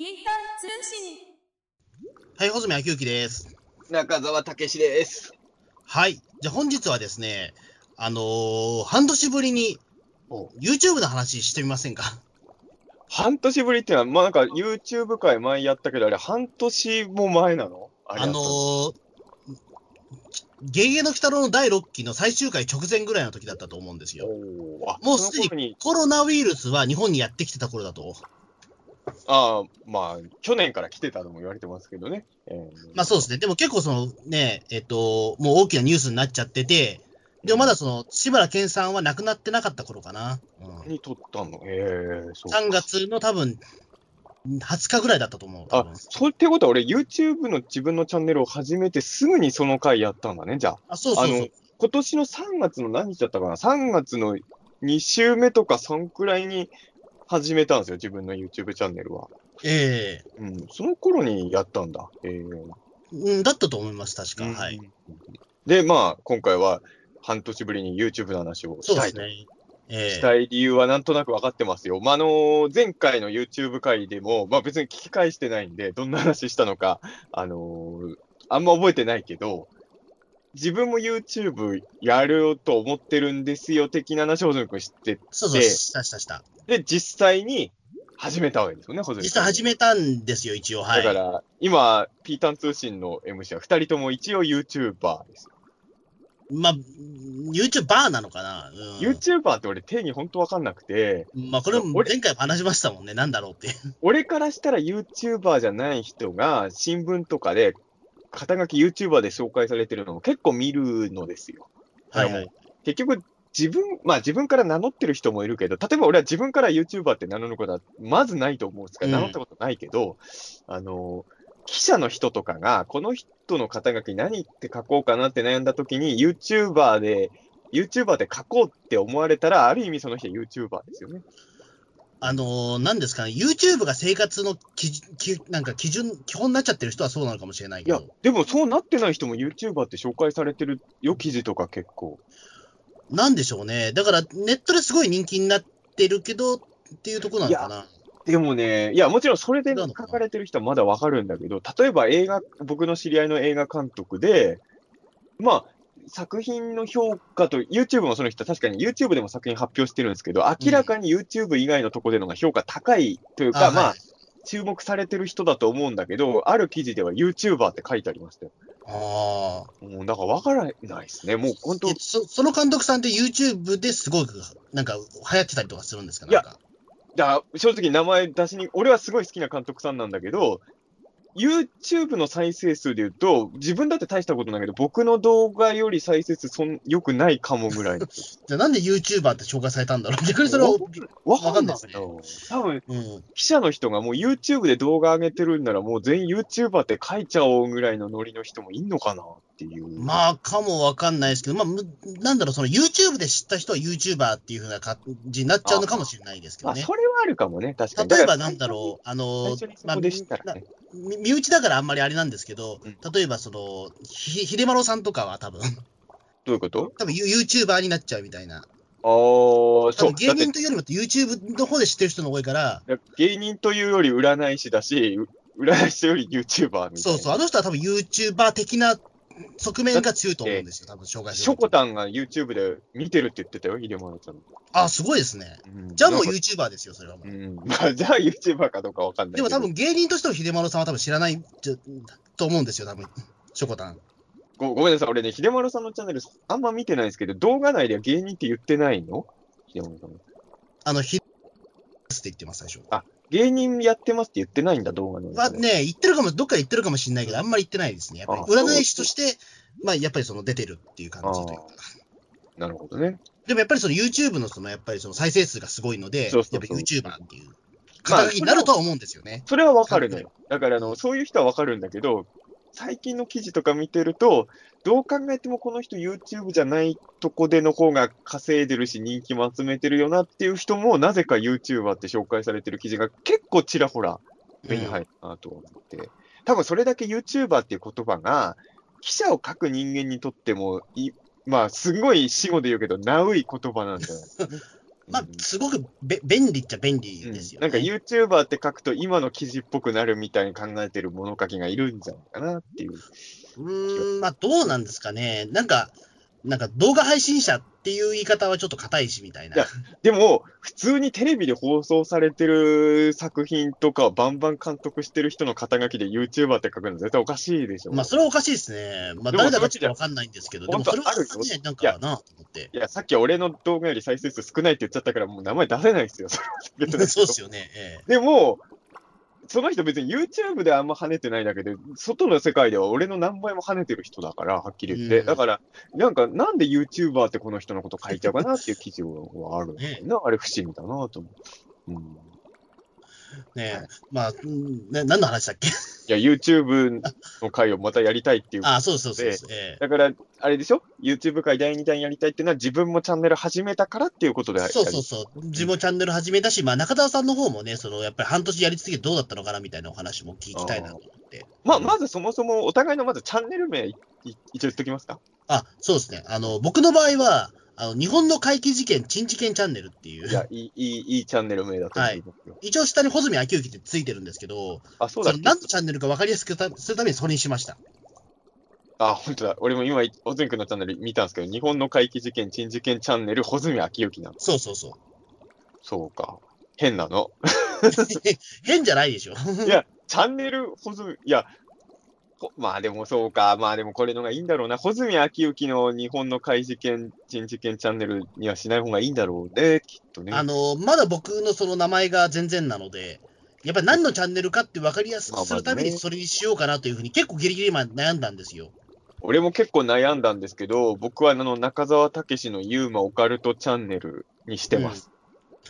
ピータン通信。はい、穂積昭之です。中澤武史です。はい。じゃあ本日はですね、あのー半年ぶりにお YouTube の話してみませんか？半年ぶりっていうのは、まあなんか YouTube 会前やったけど、あれ半年も前なの？あの？ー、ゲゲゲの鬼太郎の第6期の最終回直前ぐらいの時だったと思うんですよ。もうすでにコロナウイルスは日本にやってきてた頃だと。ああ、まあ、去年から来てたとも言われてますけどね。えーまあそうですね。でも結構そのね、えっと、もう大きなニュースになっちゃってて、でもまだその、志村けんさんは亡くなってなかった頃かな。うん、に撮ったの？ええそう。3月の多分、20日ぐらいだったと思う。多あ分、そうってことは俺 YouTube の自分のチャンネルを始めてすぐにその回やったんだね、じゃあ。あ、そうそうそうあの。今年の3月の何日だったかな ?3 月の2週目とかそんくらいに始めたんですよ、自分の YouTube チャンネルは。えうん、その頃にやったんだ。えええうん、だったと思います、確か。はい。。で、まあ、今回は半年ぶりに YouTube の話をしたいと。そうですね。ええしたい理由はなんとなく分かってますよ。まあ、あの前回の YouTube 回でも、まあ別に聞き返してないんで、どんな話したのか、あのーあんま覚えてないけど、自分も YouTube やろうと思ってるんですよ、的な話を細君知って、そうそう、でしたしたした。で、実際に始めたわけですよね。実際始めたんですよ、一応。はい。だから、今、ピータン通信の MC は2人とも一応 YouTuber ですよ。まあ、YouTuber なのかな、うん、YouTuber って俺定義本当わかんなくて、まあ、これも俺前回も話しましたもんね。なんだろうって。俺からしたら YouTuber じゃない人が新聞とかで肩書き YouTuber で紹介されてるのも結構見るのですよ。はいはい。結局、自分、まあ自分から名乗ってる人もいるけど、例えば俺は自分から YouTuber って名乗ることはまずないと思うんですから、うん名乗ったことないけど、あの、記者の人とかが、この人の肩書き何って書こうかなって悩んだ時に YouTuber で、YouTuber で書こうって思われたら、ある意味その人は YouTuber ですよね。あのー、なんですかね、YouTube が生活の基準きなんか基準、基本になっちゃってる人はそうなのかもしれないいやけど、、でもそうなってない人も YouTuber って紹介されてるよ、記事とか結構。なんでしょうね。だから、ネットですごい人気になってるけど、っていうところなのかな。でもね、いや、もちろんそれで書かれてる人はまだわかるんだけど、例えば映画、僕の知り合いの映画監督で、まあ、作品の評価と、YouTube もその人、確かに YouTube でも作品発表してるんですけど、明らかに YouTube 以外のとこでのが評価高いというか、まあ、あはい注目されてる人だと思うんだけど、ある記事では YouTuber って書いてありましたよ。ああ。もうだからわからないですね。もう本当え、そその監督さんって YouTube ですごく、なんか、流行ってたりとかするんですか？いやなんかだ正直名前出しに、俺はすごい好きな監督さんなんだけど、YouTube の再生数で言うと、自分だって大したことないけど、僕の動画より再生数そん良くないかもぐらい。じゃあなんで YouTuber って紹介されたんだろう？逆にそれは、わかんないわかんないよ。多分、うん。記者の人がもう YouTube で動画上げてるんなら、もう全員 YouTuber って書いちゃおうぐらいのノリの人もいんのかなっていう。まあ、かもわかんないですけど、まあ、むなんだろう、その YouTube で知った人は YouTuber っていうふうな感じになっちゃうのかもしれないですけまあ、どね。それはあるかもね、確かに。例えばなんだろう、あの最初にそこでしたらね。み身内だからあんまりあれなんですけど、うん例えばその、ひ秀丸さんとかは多分、どういうこと？多分ユ YouTuber になっちゃうみたいな。ああ、そう。芸人というよりも YouTube の方で知ってる人の多いから、芸人というより占い師だし、う占い師より YouTuber みたいな。そうそう、あの人は多分 YouTuber 的な側面が強いと思うんですよ、多分紹介するショコタンが YouTube で見てるって言ってたよ、秀丸さん。あ、すごいですね。うんじゃあもう YouTuber ですよ、それはもう。うん。まあ、じゃあ YouTuber かどうかわかんないけど。でも多分芸人としての秀丸さんは多分知らないじゃと思うんですよ、多分ショコタン。ごごめんなさい、俺ね、秀丸さんのチャンネルあんま見てないんですけど、動画内では芸人って言ってないの？秀丸さん。あの、ひって言ってます、最初。芸人やってますって言ってないんだ、動画の中で。はね、言ってるかも、どっかで言ってるかもしれないけど、あんまり言ってないですね。やっぱりあ占い師として、まあ、やっぱりその出てるっていう感じというか。なるほどね。でもやっぱりその YouTube のその、やっぱりその再生数がすごいので、そうそうそうやっぱり YouTuber っていう肩書きになるとは思うんですよね。それはわかるのよ。だからあの、そういう人はわかるんだけど、最近の記事とか見てると、どう考えてもこの人 YouTube じゃないとこでの方が稼いでるし人気も集めてるよなっていう人も、なぜか YouTuber って紹介されてる記事が結構ちらほら目に入るなと思って、多分それだけ YouTuber っていう言葉が、記者を書く人間にとってもい、まあ、すごい死語で言うけど、ナウい言葉なんじゃない。まあ、すごくべ便利っちゃ便利ですよ、ねなんか YouTuber って書くと今の記事っぽくなるみたいに考えてる物書きがいるんじゃないかなっていう。うーん、まあ、どうなんですかね。なんか、なんか動画配信者っていう言い方はちょっと硬いしみたいな。いやでも、普通にテレビで放送されてる作品とかをバンバン監督してる人の肩書きで YouTuber って書くの絶対おかしいでしょ。まあ、それはおかしいですね。まあ、誰だかちょっとわかんないんですけど、でもそれは本当あるよね、なんかなと思って。いや、さっき俺の動画より再生数少ないって言っちゃったから、もう名前出せないですよ。そ そうですよね。ええでも、その人別に YouTube であんま跳ねてないだけで、外の世界では俺の何倍も跳ねてる人だから、はっきり言って。うんだから、なんか、なんで YouTuber ってこの人のこと書いちゃうかなっていう記事はあるんだよな。あれ不思議だなと思う。うんねえまあ、うんね、何の話だっけ？いや、YouTube の回をまたやりたいっていう。ああ、そうそうそうそう。ええだから、あれでしょ ?YouTube 回第2弾やりたいっていうのは自分もチャンネル始めたからっていうことで。そうそうそう。自分もチャンネル始めたし、まあ、中澤さんの方もね、その、やっぱり半年やり続けてどうだったのかなみたいなお話も聞きたいなと思って。まあ、まずそもそもお互いのまずチャンネル名いい一応言っときますか？あ、そうですね。あの、僕の場合は、あの、日本の怪奇事件、珍事件チャンネルっていう。いや、いい、いい、いいチャンネル名だと思いますよ。一応下に穂積昭之ってついてるんですけど、あ、そうだ何のチャンネルか分かりやすくするためにそれにしました。あ、本当だ。俺も今、穂積君のチャンネル見たんですけど、日本の怪奇事件、珍事件チャンネル、穂積昭之なんだ。そうそうそう。そうか。変なの？変じゃないでしょ。いや、チャンネル、穂積、いや、ほまあでもそうか。まあでもこれのがいいんだろうな。穂積昭之の日本の怪事件、珍事件チャンネルにはしない方がいいんだろうね、きっとね。あの、まだ僕のその名前が全然なので、やっぱり何のチャンネルかって分かりやすくするためにそれにしようかなというふうに結構ギリギリまで悩んだんですよ。俺も結構悩んだんですけど、僕はあの中澤武史のユーマオカルトチャンネルにしてます。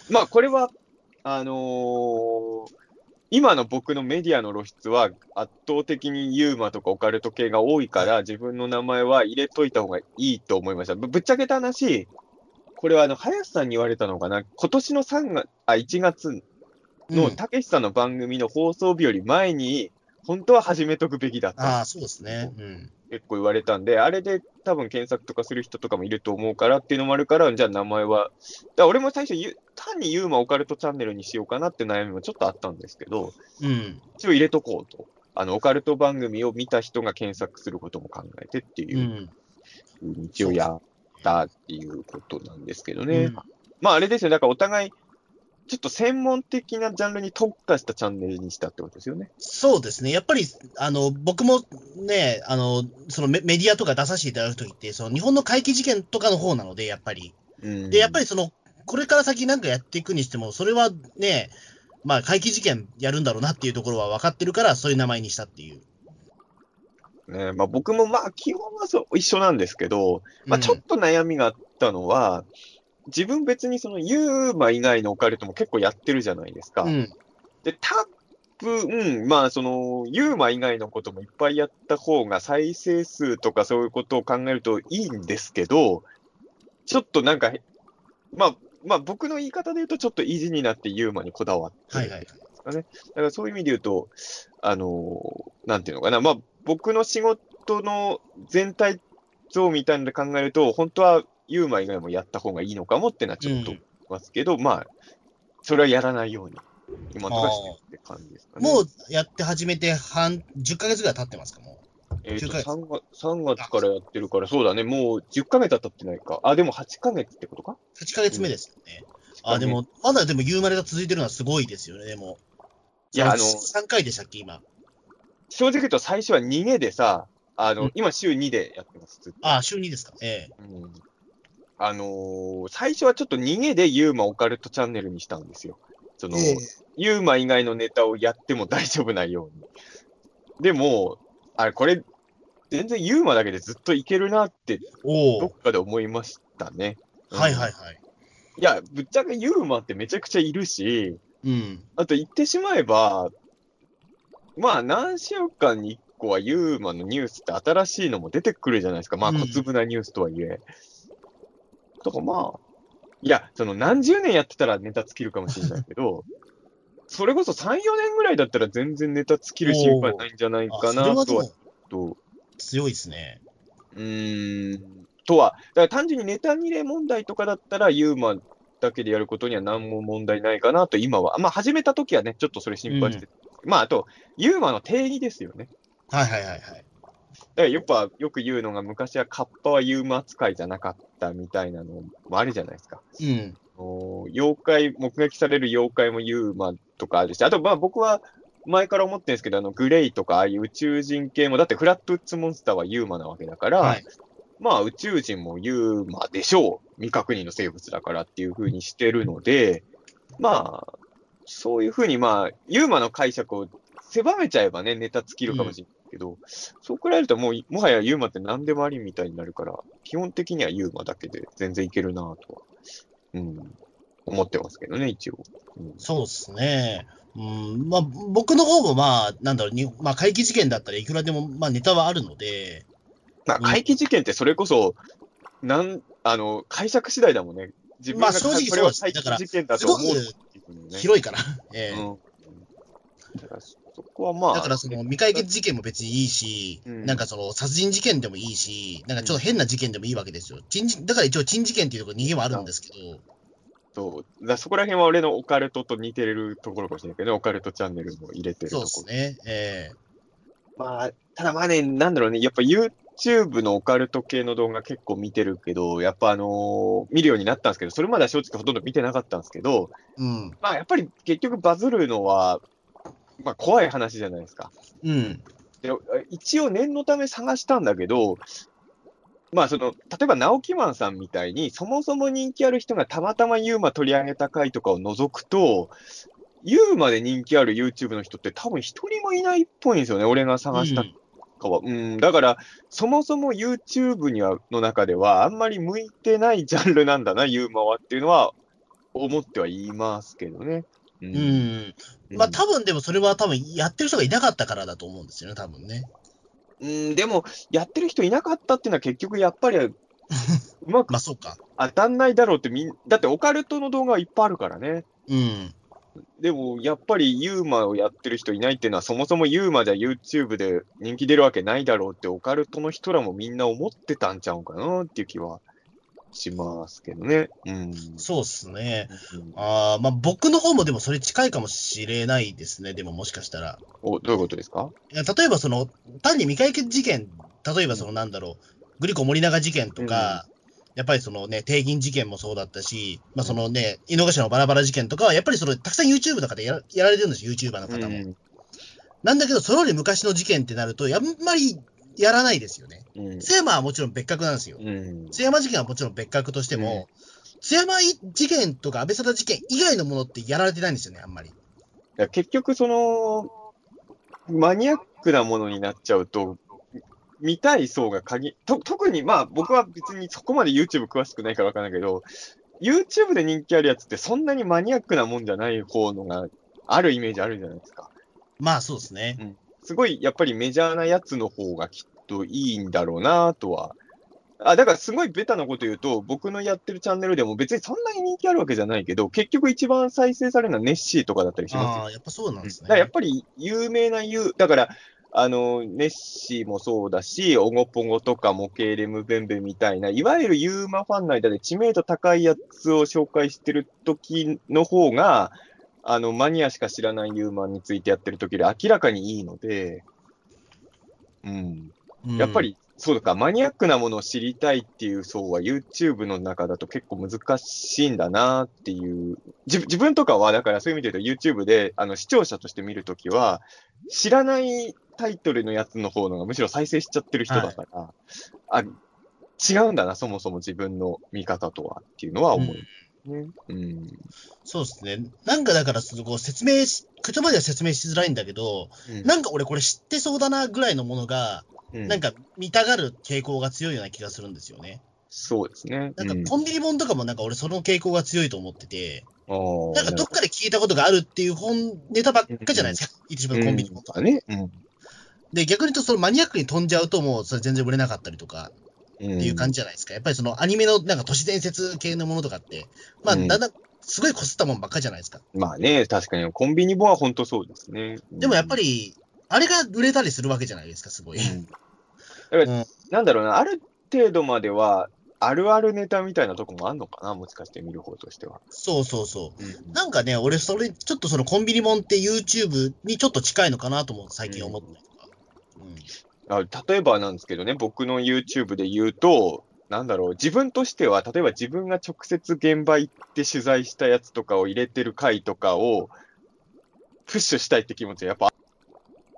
まあこれは、あのー今の僕のメディアの露出は圧倒的にユーマとかオカルト系が多いから、自分の名前は入れといた方がいいと思いました。ぶぶっちゃけた話、これはあの、林さんに言われたのかな、今年の3月、あ、1月のうんたけしさんの番組の放送日より前に、本当は始めとくべきだった。ああ、そうですね。うん。結構言われたんで、あれで多分検索とかする人とかもいると思うからっていうのもあるから、じゃあ名前は、だ俺も最初ゆ、単にユーマオカルトチャンネルにしようかなって悩みもちょっとあったんですけど、うん。一応入れとこうと。あの、オカルト番組を見た人が検索することも考えてってう。いううに一応やったっていうことなんですけどね。うんまああれですよ、だからお互い、ちょっと専門的なジャンルに特化したチャンネルにしたってことですよね。そうですね。やっぱり、あの、僕もね、あの、そのメメディアとか出させていただくときって、その日本の怪奇事件とかの方なので、やっぱり。うんで、やっぱりその、これから先なんかやっていくにしても、それはね、まあ、怪奇事件やるんだろうなっていうところは分かってるから、そういう名前にしたっていう。ねまあ、僕もまあ基本はそう一緒なんですけど、まあ、うんちょっと悩みがあったのは、自分別にそのユーマ以外のオカルトも結構やってるじゃないですか。うん。で、多分、まあそのユーマ以外のこともいっぱいやった方が再生数とかそういうことを考えるといいんですけど、ちょっとなんか、まあ、まあ僕の言い方で言うとちょっと意地になってユーマにこだわってるはいはい。だからそういう意味で言うと、あのーなんていうのかな、まあ、僕の仕事の全体像みたいなので考えると、本当はユーマ以外もやった方がいいのかもってのはちょっと思いますけど、まあ、それはやらないように、今のところしてるって感じですかね。もうやって始めて半、10ヶ月ぐらい経ってますか、もえーと10ヶ月3月、3月からやってるから、そうだね、もう10ヶ月は経ってないか。あ、でも8ヶ月ってことか？う。8ヶ月目ですよね。あ、でも、まだでも、夕まれが続いてるのはすごいですよね、でも。いやあの3回でしたっけ、今？正直言うと最初は逃げでさ、あの、うん今週2でやってます。ずっとあ、週2ですか。ええ。うんあのー最初はちょっと逃げでユーマオカルトチャンネルにしたんですよ。その、ええユーマ以外のネタをやっても大丈夫なように。でも、あれ、これ、全然ユーマだけでずっといけるなって、どっ。かで思いましたね。うんはいはいはい。いや、ぶっちゃけユーマってめちゃくちゃいるし、うん。あと言ってしまえば、まあ何週間に1個はユーマのニュースって新しいのも出てくるじゃないですか。まあうん小粒なニュースとはいえ。とかまあ、いや、その何十年やってたらネタ尽きるかもしれないけど、それこそ3、4年ぐらいだったら全然ネタ尽きる心配ないんじゃないあかなとはも、と、強いですね。うーん、とは、だから単純にネタ切れ問題とかだったらユーマだけでやることには何も問題ないかなと、今は。まあ、始めた時はね、ちょっとそれ心配して、まあ、あと、ユーマの定義ですよね。はいはいはいはい。だからやっぱよく言うのが、昔はカッパはユーマ扱いじゃなかったみたいなのもあるじゃないですか。うん。お妖怪、目撃される妖怪もユーマとかあるし、あとまあ僕は前から思ってるんですけど、あのグレイとかああいう宇宙人系も、だってフラットウッズモンスターはユーマなわけだから、はい。まあ宇宙人もユーマでしょう。未確認の生物だからっていう風にしてるので、まあ、そういう風にまあ、ユーマの解釈を狭めちゃえばね、ネタ尽きるかもしれないけど、そうくらいるともう、もはやユーマって何でもありみたいになるから、基本的にはユーマだけで全然いけるなとは、うん、思ってますけどね、一応。うんそうですね。うん、まあ、僕の方もまあ、なんだろう、にまあ、怪奇事件だったらいくらでも、まあ、ネタはあるので、まあ、うん怪奇事件ってそれこそ、なん、あの、解釈次第だもんね。自分がまあ正直これはそうです怪奇事件だと思うっていうふうにね。広いから。ええうん。だからそこはまあ。だからその未解決事件も別にいいし、うんなんかその殺人事件でもいいし、なんかちょっと変な事件でもいいわけですよ。珍事だから一応珍事件っていうところに逃げはあるんですけど、そう。だそこら辺は俺のオカルトと似てるところかもしれないけどね、オカルトチャンネルも入れてるそうところ。ですね。ええまあ、ただまあね、なんだろうね、やっぱ YouTube のオカルト系の動画結構見てるけど、やっぱあのー見るようになったんですけど、それまでは正直ほとんど見てなかったんですけど、うん。まあやっぱり結局バズるのは、まあ怖い話じゃないですか。うん。で一応念のため探したんだけど、まあその、例えば直木マンさんみたいに、そもそも人気ある人がたまたまユーマ取り上げた回とかを除くと、ユーマで人気ある YouTube の人って多分一人もいないっぽいんですよね、俺が探したかは。うん、だから、そもそも YouTube にはの中では、あんまり向いてないジャンルなんだな、ユーマはっていうのは、思っては言いますけどね。ううん。うん。まあ多分でもそれは多分やってる人がいなかったからだと思うんですよね、多分ね。うん、でも、やってる人いなかったっていうのは結局やっぱり、うまく まあそうか。当たんないだろうってみん、だってオカルトの動画はいっぱいあるからね。うん。でも、やっぱりユーマをやってる人いないっていうのは、そもそもユーマじゃ YouTube で人気出るわけないだろうって、オカルトの人らもみんな思ってたんちゃうかなっていう気はしますけどね。うん。そうっすね。うんああ、まあ僕の方もでもそれ近いかもしれないですね、でももしかしたら。お、どういうことですか？いや例えばその、単に未解決事件、例えばそのなんだろう、グリコ森永事件とか、やっぱりそのね、帝銀事件もそうだったし、まあそのね、井の頭のバラバラ事件とかは、やっぱりその、たくさん YouTube とかでやらやられてるんですよ、YouTuber の方も。うんなんだけど、それより昔の事件ってなると、やんまりやらないですよね。うん津山はもちろん別格なんですよ。うん津山事件はもちろん別格としても、津山事件とか安倍貞事件以外のものってやられてないんですよね、あんまり。いや結局、その、マニアックなものになっちゃうと、見たい層が限と、特にまあ僕は別にそこまで YouTube 詳しくないからわかんないけど、YouTube で人気あるやつってそんなにマニアックなもんじゃない方のがあるイメージあるじゃないですか。まあそうですね。すごいやっぱりメジャーなやつの方がきっといいんだろうなとは。あ、だからすごいベタなこと言うと、僕のやってるチャンネルでも別にそんなに人気あるわけじゃないけど、結局一番再生されるのはネッシーとかだったりしますよああ、やっぱそうなんですね。だからやっぱり有名なユー、だから、あの、ネッシーもそうだし、オゴポゴとかモケーレムベンベンみたいな、いわゆるユーマファンの間で知名度高いやつを紹介してる時の方が、あの、マニアしか知らないユーマについてやってる時より明らかにいいので、うん。うんやっぱり、そうか、マニアックなものを知りたいっていう層は YouTube の中だと結構難しいんだなっていう。自自分とかは、だからそういう意味で言うと YouTube であの視聴者として見るときは、知らないタイトルのやつの方のがむしろ再生しちゃってる人だから、あ、違うんだな、そもそも自分の見方とはっていうのは思う。ね。うん。そうですね。なんかだから、そのこう説明し、言葉では説明しづらいんだけど、うんなんか俺これ知ってそうだなぐらいのものが、うんなんか見たがる傾向が強いような気がするんですよね。そうですね。なんかうんコンビニ本とかもなんか俺その傾向が強いと思ってて、なんかどっかで聞いたことがあるっていう本、ネタばっかじゃないですか？一番コンビニ本とか。うんね。うんで、逆に言うとそのマニアックに飛んじゃうともうそれ全然売れなかったりとかっていう感じじゃないですか。やっぱりそのアニメのなんか都市伝説系のものとかって、まあうんだんだんすごいこすったもんばっかじゃないですか。まあね、確かにコンビニ本は本当そうですね。でもやっぱり、り、あれが売れたりするわけじゃないですか、すごい。なんだろうな、ある程度までは、あるあるネタみたいなとこもあんのかな、もしかして見る方としては。そうそうそう。うんなんかね、俺、それ、ちょっとそのコンビニモンって YouTube にちょっと近いのかなとも最近思ったりとか。うん。あ例えばなんですけどね、僕の YouTube で言うと、なんだろう、自分としては、例えば自分が直接現場行って取材したやつとかを入れてる回とかを、プッシュしたいって気持ちはやっぱ、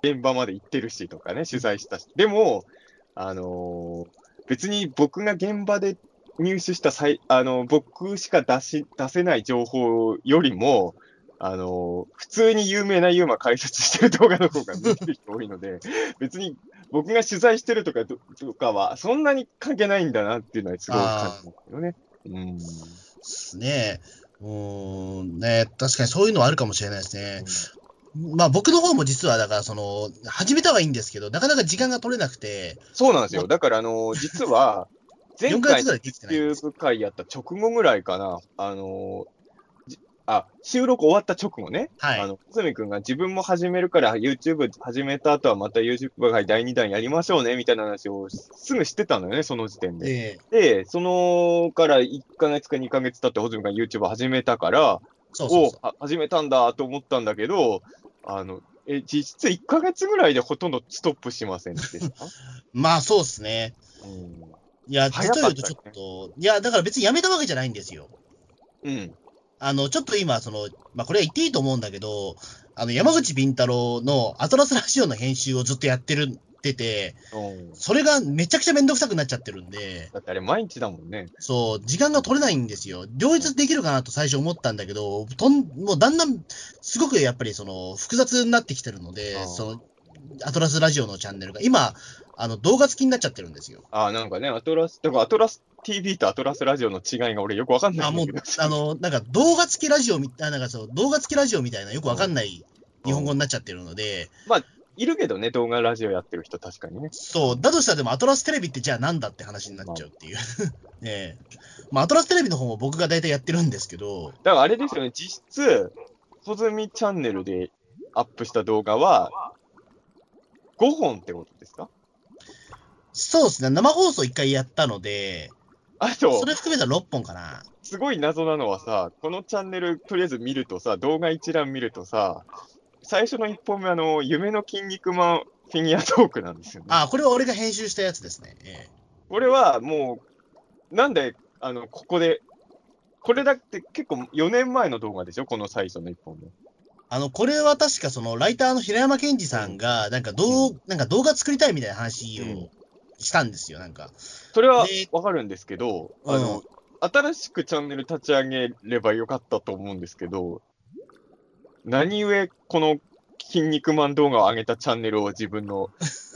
現場まで行ってるしとかね、取材したし。でも、あのー別に僕が現場で入手した最、あの僕しか出し、出せない情報よりも、あの普通に有名なユーマ解説してる動画の方が見てる人多いので、別に僕が取材してるとかととかは、そんなに関係ないんだなっていうのはすごい感じますよね。うん。ですね。うーん、ね、確かにそういうのはあるかもしれないですね。まあ僕の方も実は、だからその、始めたはいいんですけど、なかなか時間が取れなくて、そうなんですよ。だから、あの実は、前4ヶ回の月ぐらいできてないんです YouTube 会やった直後ぐらいかな、あのじあ、収録終わった直後ね、はいあの、小泉くんが自分も始めるから YouTube 始めた後はまた YouTube 会第2弾やりましょうね、みたいな話をすぐしてたのよね、その時点で。ええで、そのから1ヶ月か2ヶ月経って、ホズミが YouTube 始めたから、おそうそうそう。あ始めたんだと思ったんだけど、あの、え、実質1ヶ月ぐらいでほとんどストップしませんでした、まあそうですね。うんいや、実を言うとちょったっと、いや、だから別にやめたわけじゃないんですよ。うん。あの、ちょっと今、その、まあこれは言っていいと思うんだけど、あの、山口敏太郎のアトラスラジオの編集をずっとやってるってて、うんそれがめちゃくちゃめんどくさくなっちゃってるんで、だってあれ毎日だもんね。そう、時間が取れないんですよ。両立できるかなと最初思ったんだけど、とんもうだんだん、すごくやっぱりその、複雑になってきてるのでその、アトラスラジオのチャンネルが、今、あの、動画付きになっちゃってるんですよ。あなんかね、アトラス、だからアトラス TV とアトラスラジオの違いが俺よくわかんないあ、もうんだけど。、あの、なんか動画付きラジオみたいな、なんかそう、動画付きラジオみたいなよくわかんない日本語になっちゃってるので、いるけどね、動画ラジオやってる人確かにね。そう、だとしたらでもアトラステレビってじゃあなんだって話になっちゃうっていう。ねえ。まあ、アトラステレビの方も僕が大体やってるんですけど、だからあれですよね、実質、ホズミチャンネルでアップした動画は、5本ってことですか？そうですね、生放送1回やったので、あとそ、れ含めたら6本かな。すごい謎なのはさ、このチャンネル、とりあえず見るとさ、動画一覧見るとさ、最初の1本目、あの、夢の筋肉マンフィギュアトークなんですよね。あ、これは俺が編集したやつですね。ええこれはもう、なんで、あの、ここで、これだって結構4年前の動画でしょ？この最初の1本目。あの、これは確かその、ライターの平山健二さんが、なんか動、なんか動画作りたいみたいな話をしたんですよ、なんか。それはでわかるんですけど、うんあの、新しくチャンネル立ち上げればよかったと思うんですけど、何故この筋肉マン動画を上げたチャンネルを自分の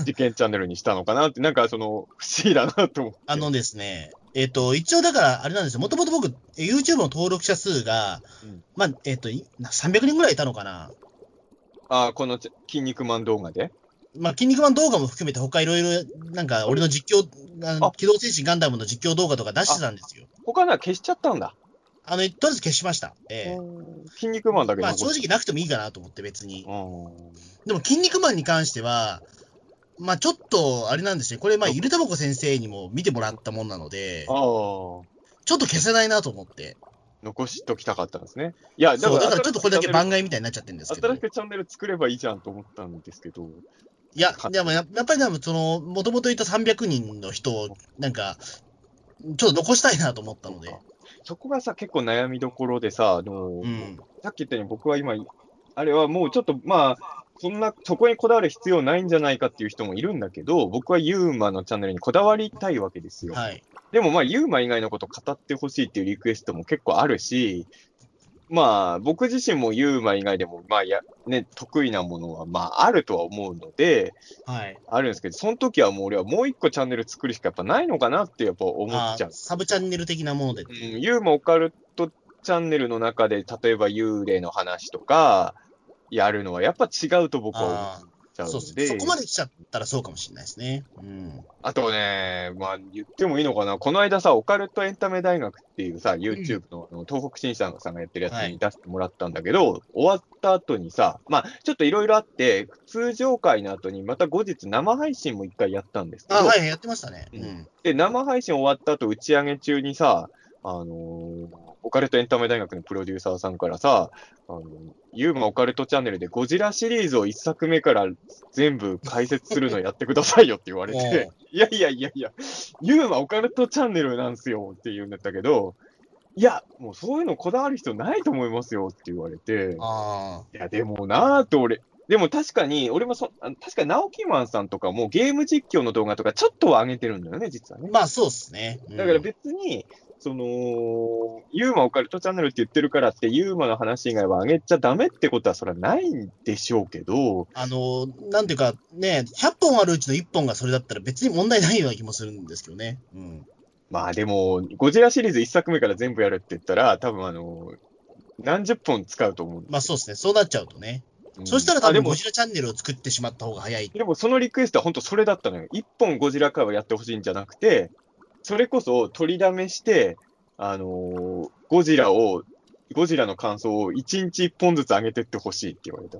事件チャンネルにしたのかなって、なんかその、不思議だなと思って。あのですね、えっ、と、一応だから、あれなんですよ。もともと僕、え YouTube の登録者数が、うんまあ、えっ、と、い300人ぐらいいたのかな。あこのち筋肉マン動画で？まあ、筋肉マン動画も含めて、他いろいろ、なんか、俺の実況、あ機動戦士ガンダムの実況動画とか出してたんですよ。他のは消しちゃったんだ。あの、とりあえず消しました。ええ筋肉マンだけまあ、正直なくてもいいかなと思って、別に。うんでも、筋肉マンに関しては、まあ、ちょっと、あれなんですよ。これ、まあ、ゆるたばこ先生にも見てもらったもんなので。ちょっと消せないなと思って。残しときたかったんですね。いや、そう、だからちょっとこれだけ番外外みたいになっちゃってるんですけど。い新しくチャンネル作ればいいじゃんと思ったんですけど。や、でもややっぱりでもその、もともといた300人の人を、なんか、ちょっと残したいなと思ったので。そこがさ、結構悩みどころでさ、あのうん。さっき言ったように僕は今、あれはもうちょっと、まあ、そんな、そこにこだわる必要ないんじゃないかっていう人もいるんだけど、僕はユーマのチャンネルにこだわりたいわけですよ。はい。でもまあ、ユーマ以外のこと語ってほしいっていうリクエストも結構あるし、まあ、僕自身もユーマ以外でも、まあや、ね、得意なものは、まあ、あるとは思うので、はい。あるんですけど、その時はもう俺はもう一個チャンネル作るしかやっぱないのかなってやっぱ思っちゃうあ。サブチャンネル的なもので。うん、ユーマオカルトチャンネルの中で、例えば幽霊の話とか、やるのはやっぱ違うと僕は思う。ちゃうんそうで。っすそこまで来ちゃったらそうかもしれないですね。うん。あとね、まあ言ってもいいのかな、この間さ、オカルトエンタメ大学っていうさ、YouTube の,、東北新さんさんがやってるやつに出してもらったんだけど、終わった後にさ、まあちょっといろいろあって、通常回の後にまた後日生配信も一回やったんですけど、あ、はい、やってましたね。ううんん。で、生配信終わった後打ち上げ中にさ、あのーオカルトエンタメ大学のプロデューサーさんからさ、あの、ユーマオカルトチャンネルでゴジラシリーズを一作目から全部解説するのやってくださいよって言われて、いやいやいやいや、ユーマオカルトチャンネルなんすよって言うんだったけど、いや、もうそういうのこだわる人ないと思いますよって言われて、あいや、でもなぁと俺、でも確かに、俺もそ、確かに直木マンさんとかもゲーム実況の動画とかちょっとは上げてるんだよね、実はねあ。。まあ、そうっすね。うんだから別に、その、ユーマオカルトチャンネルって言ってるからって、ユーマの話以外は上げちゃダメってことはそれはないんでしょうけど、あの、なんていうか、ね、100本あるうちの1本がそれだったら別に問題ないような気もするんですけどね。うん。まあでも、ゴジラシリーズ1作目から全部やるって言ったら、多分あの、何十本使うと思うんですまあそうですね。そうなっちゃうとね。うんそしたら多分ゴジラチャンネルを作ってしまった方が早い。でもそのリクエストは本当それだったのよ。一本ゴジラ回をやってほしいんじゃなくて、それこそ取りだめして、あのーゴジラを、ゴジラの感想を一日一本ずつ上げてってほしいって言われた。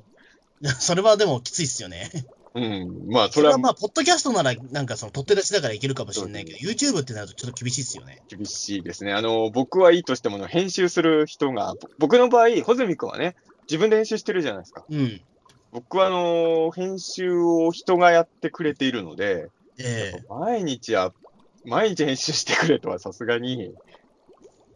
それはでもきついっすよね。うん。まあ、それはそれはまあ、ポッドキャストならなんかその取って出しだからいけるかもしれないけど、YouTube ってなるとちょっと厳しいっすよね。厳しいですね。あの、僕はいいとしても、編集する人が、ぼ僕の場合、穂積君はね、自分で編集してるじゃないですか。うん。僕は、あの、編集を人がやってくれているので、ええ毎日は、毎日編集してくれとはさすがに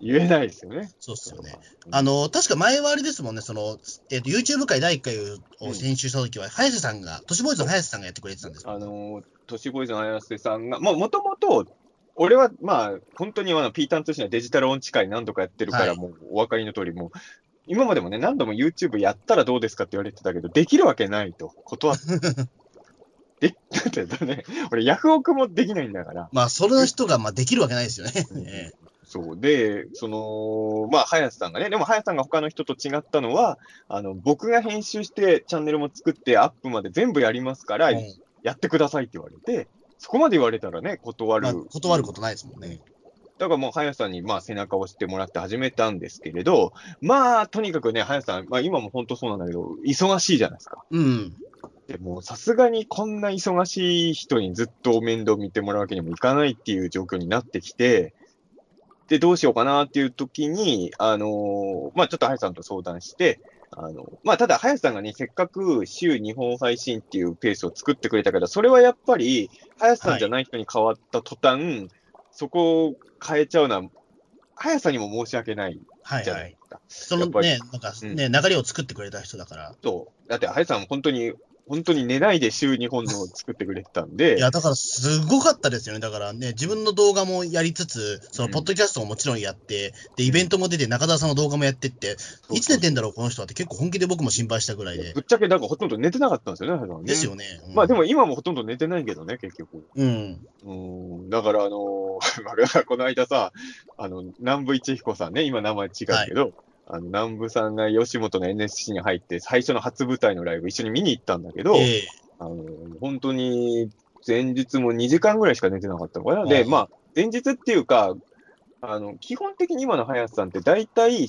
言えないですよね。そうっすよね。うんあの、確か前はあれですもんね、その、えっ、と、YouTube 回第1回を編集した時は、早瀬さんが、都市ボーイズの早瀬さんがやってくれてたんですよあの、都市ボーイズの綾瀬さんが、まあ、もともと、俺は、まあ、本当にあの、ピータン通信はデジタル音痴会何度かやってるから、はいもうお分かりの通り、もう、今までもね、何度も YouTube やったらどうですかって言われてたけど、できるわけないと、断って。で、だってね、俺、ヤフオクもできないんだから。まあ、それの人が、まあ、できるわけないですよね。ええそう。で、その、まあ、早瀬さんがね、でも早瀬さんが他の人と違ったのは、あの、僕が編集して、チャンネルも作って、アップまで全部やりますから、うんやってくださいって言われて、そこまで言われたらね、断る。まあ、断ることないですもんね。だからもう、早瀬さんに、まあ、背中を押してもらって始めたんですけれど、まあ、とにかくね、早瀬さん、まあ、今も本当そうなんだけど、忙しいじゃないですか。うん。でも、さすがにこんな忙しい人にずっと面倒見てもらうわけにもいかないっていう状況になってきて、で、どうしようかなっていう時に、あのーまあ、ちょっと早瀬さんと相談して、あの、まあ、ただ、早瀬さんがね、せっかく週2本配信っていうペースを作ってくれたから、それはやっぱり、早瀬さんじゃない人に変わった途端、そこを変えちゃうのは、早瀬さんにも申し訳ないはいはいじゃないで。すか。そのね、なんかね、流れを作ってくれた人だから。そう。だって、早瀬さんも本当に、本当に寝ないで週2本のを作ってくれてたんで、いや、だからすごかったですよね。だからね、自分の動画もやりつつ、そのうんポッドキャストももちろんやって、で、イベントも出て、中澤さんの動画もやってって、そういつ寝てんだろう、この人はって結構本気で僕も心配したぐらいで。ぶっちゃけ、だからほとんど寝てなかったんですよね、ね。ですよね。うんまあでも今もほとんど寝てないけどね、結局。うん。うん、だからあのー まあこの間さ、あの、南部一彦さんね、今名前違うけど、あの、南部さんが吉本の NSC に入って、最初の初舞台のライブ一緒に見に行ったんだけど、ええあの、本当に、前日も2時間ぐらいしか寝てなかったのかな。で、うんまあ、前日っていうか、あの、基本的に今の林さんって大体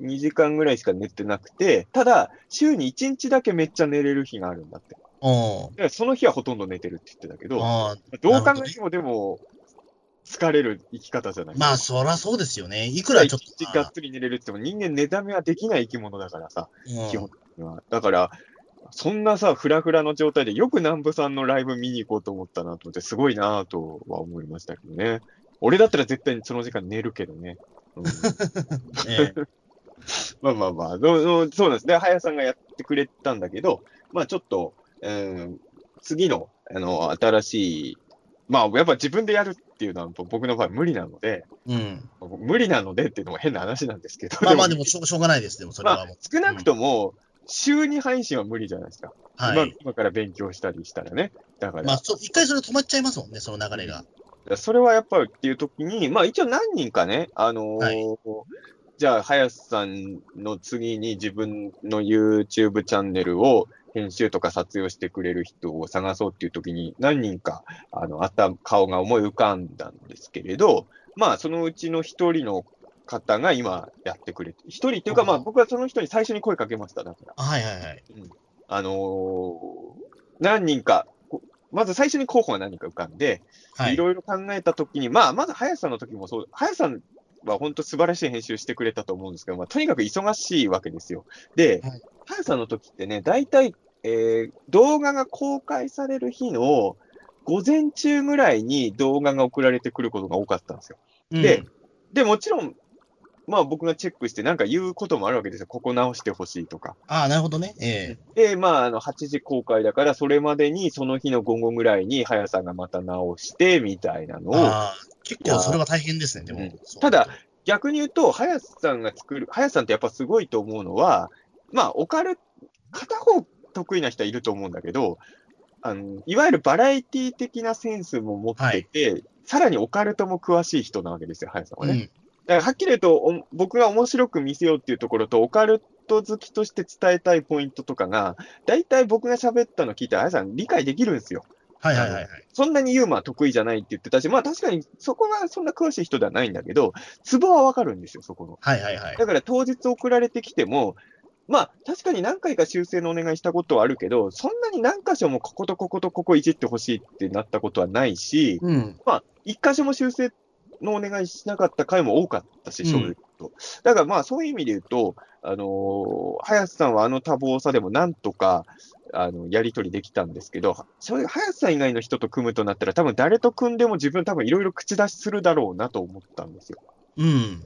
2時間ぐらいしか寝てなくて、ただ、週に1日だけめっちゃ寝れる日があるんだって。うん。でその日はほとんど寝てるって言ってたけど、どう考えてもでも、疲れる生き方じゃないまあ、そらそうですよね。いくらちょっとまあ、がっつり寝れるっても人間寝だめはできない生き物だからさ。うん基本的には。だから、そんなさ、フラフラの状態でよく南部さんのライブ見に行こうと思ったなと思って、すごいなとは思いましたけどね。俺だったら絶対にその時間寝るけどね。うん、え え まあまあまあ、どうそうなんですね。早さんがやってくれたんだけど、まあちょっと、うん、次の、あの、新しい、まあやっぱ自分でやるっていうのは僕の場合無理なので、うん。無理なのでっていうのも変な話なんですけど、まあまあ、でもしょうしょうがないです、でもそれまあはもう。少なくとも、週に配信は無理じゃないですか。今はい。今から勉強したりしたらね。だから、まあ、一回それ止まっちゃいますもんね、その流れが。それはやっぱりっていう時に、まあ一応何人かね、あのーじゃあ、林さんの次に自分の YouTube チャンネルを編集とか撮影をしてくれる人を探そうっていう時に、何人か、あの、あった顔が思い浮かんだんですけれど、まあ、そのうちの一人の方が今やってくれて、一人っていうか、まあ、僕はその人に最初に声かけました、だから。はいはいはい。あのー何人か、こまず最初に候補が何人か浮かんで、はいい。ろいろ考えたときに、まあ、まず林さんの時もそう、林さんは本当素晴らしい編集してくれたと思うんですけど、まあ、とにかく忙しいわけですよ。で、はい林さんの時ってね、大体、えー動画が公開される日の午前中ぐらいに動画が送られてくることが多かったんですよ。でうんで、もちろん、まあ僕がチェックしてなんか言うこともあるわけですよ。ここ直してほしいとか。ああ、なるほどね。ええで、まあ、あの、8時公開だから、それまでに、その日の午後ぐらいに、早さんがまた直して、みたいなのを、結構それは大変ですね、でもうん。ただ、逆に言うと、早さんが作る、早さんってやっぱすごいと思うのは、まあ、オカル、片方得意な人はいると思うんだけど、あの、いわゆるバラエティ的なセンスも持ってて、さらにオカルトも詳しい人なわけですよ、早さんはね。うん。だからはっきり言うと、お僕が面白く見せようっていうところと、オカルト好きとして伝えたいポイントとかが、大体僕が喋ったの聞いたら、あやさん理解できるんですよ。はいはいはいはい。そんなにユーモア得意じゃないって言ってたし、まあ確かにそこがそんな詳しい人ではないんだけど、ツボはわかるんですよ、そこの。はいはいはい。だから当日送られてきても、まあ確かに何回か修正のお願いしたことはあるけど、そんなに何箇所もこことこことここいじってほしいってなったことはないし、うん。まあ、一箇所も修正のお願いしなかった回も多かったし、うん正直言うと。だからまあ、そういう意味で言うと、あのー林さんはあの多忙さでもなんとか、あの、やり取りできたんですけど、正直、林さん以外の人と組むとなったら、多分誰と組んでも自分多分いろいろ口出しするだろうなと思ったんですよ。うん。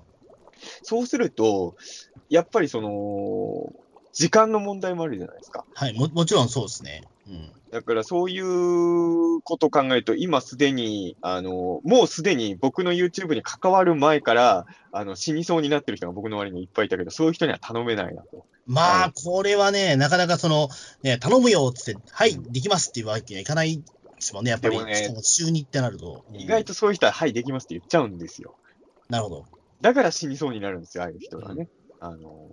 そうすると、やっぱりその、時間の問題もあるじゃないですか。はい。も、もちろんそうですね。うん。だからそういうことを考えると、今すでに、あの、もうすでに僕の YouTube に関わる前から、あの、死にそうになってる人が僕の周りにいっぱいいたけど、そういう人には頼めないなと。まはあ、これはね、なかなかその、ね、頼むよっつって、はい、できますっていうわけにはいかないですもんね、やっぱり。ね週にってなると。意外とそういう人は、はい、できますって言っちゃうんですよ。なるほど。だから死にそうになるんですよ、ああいう人がね。あの、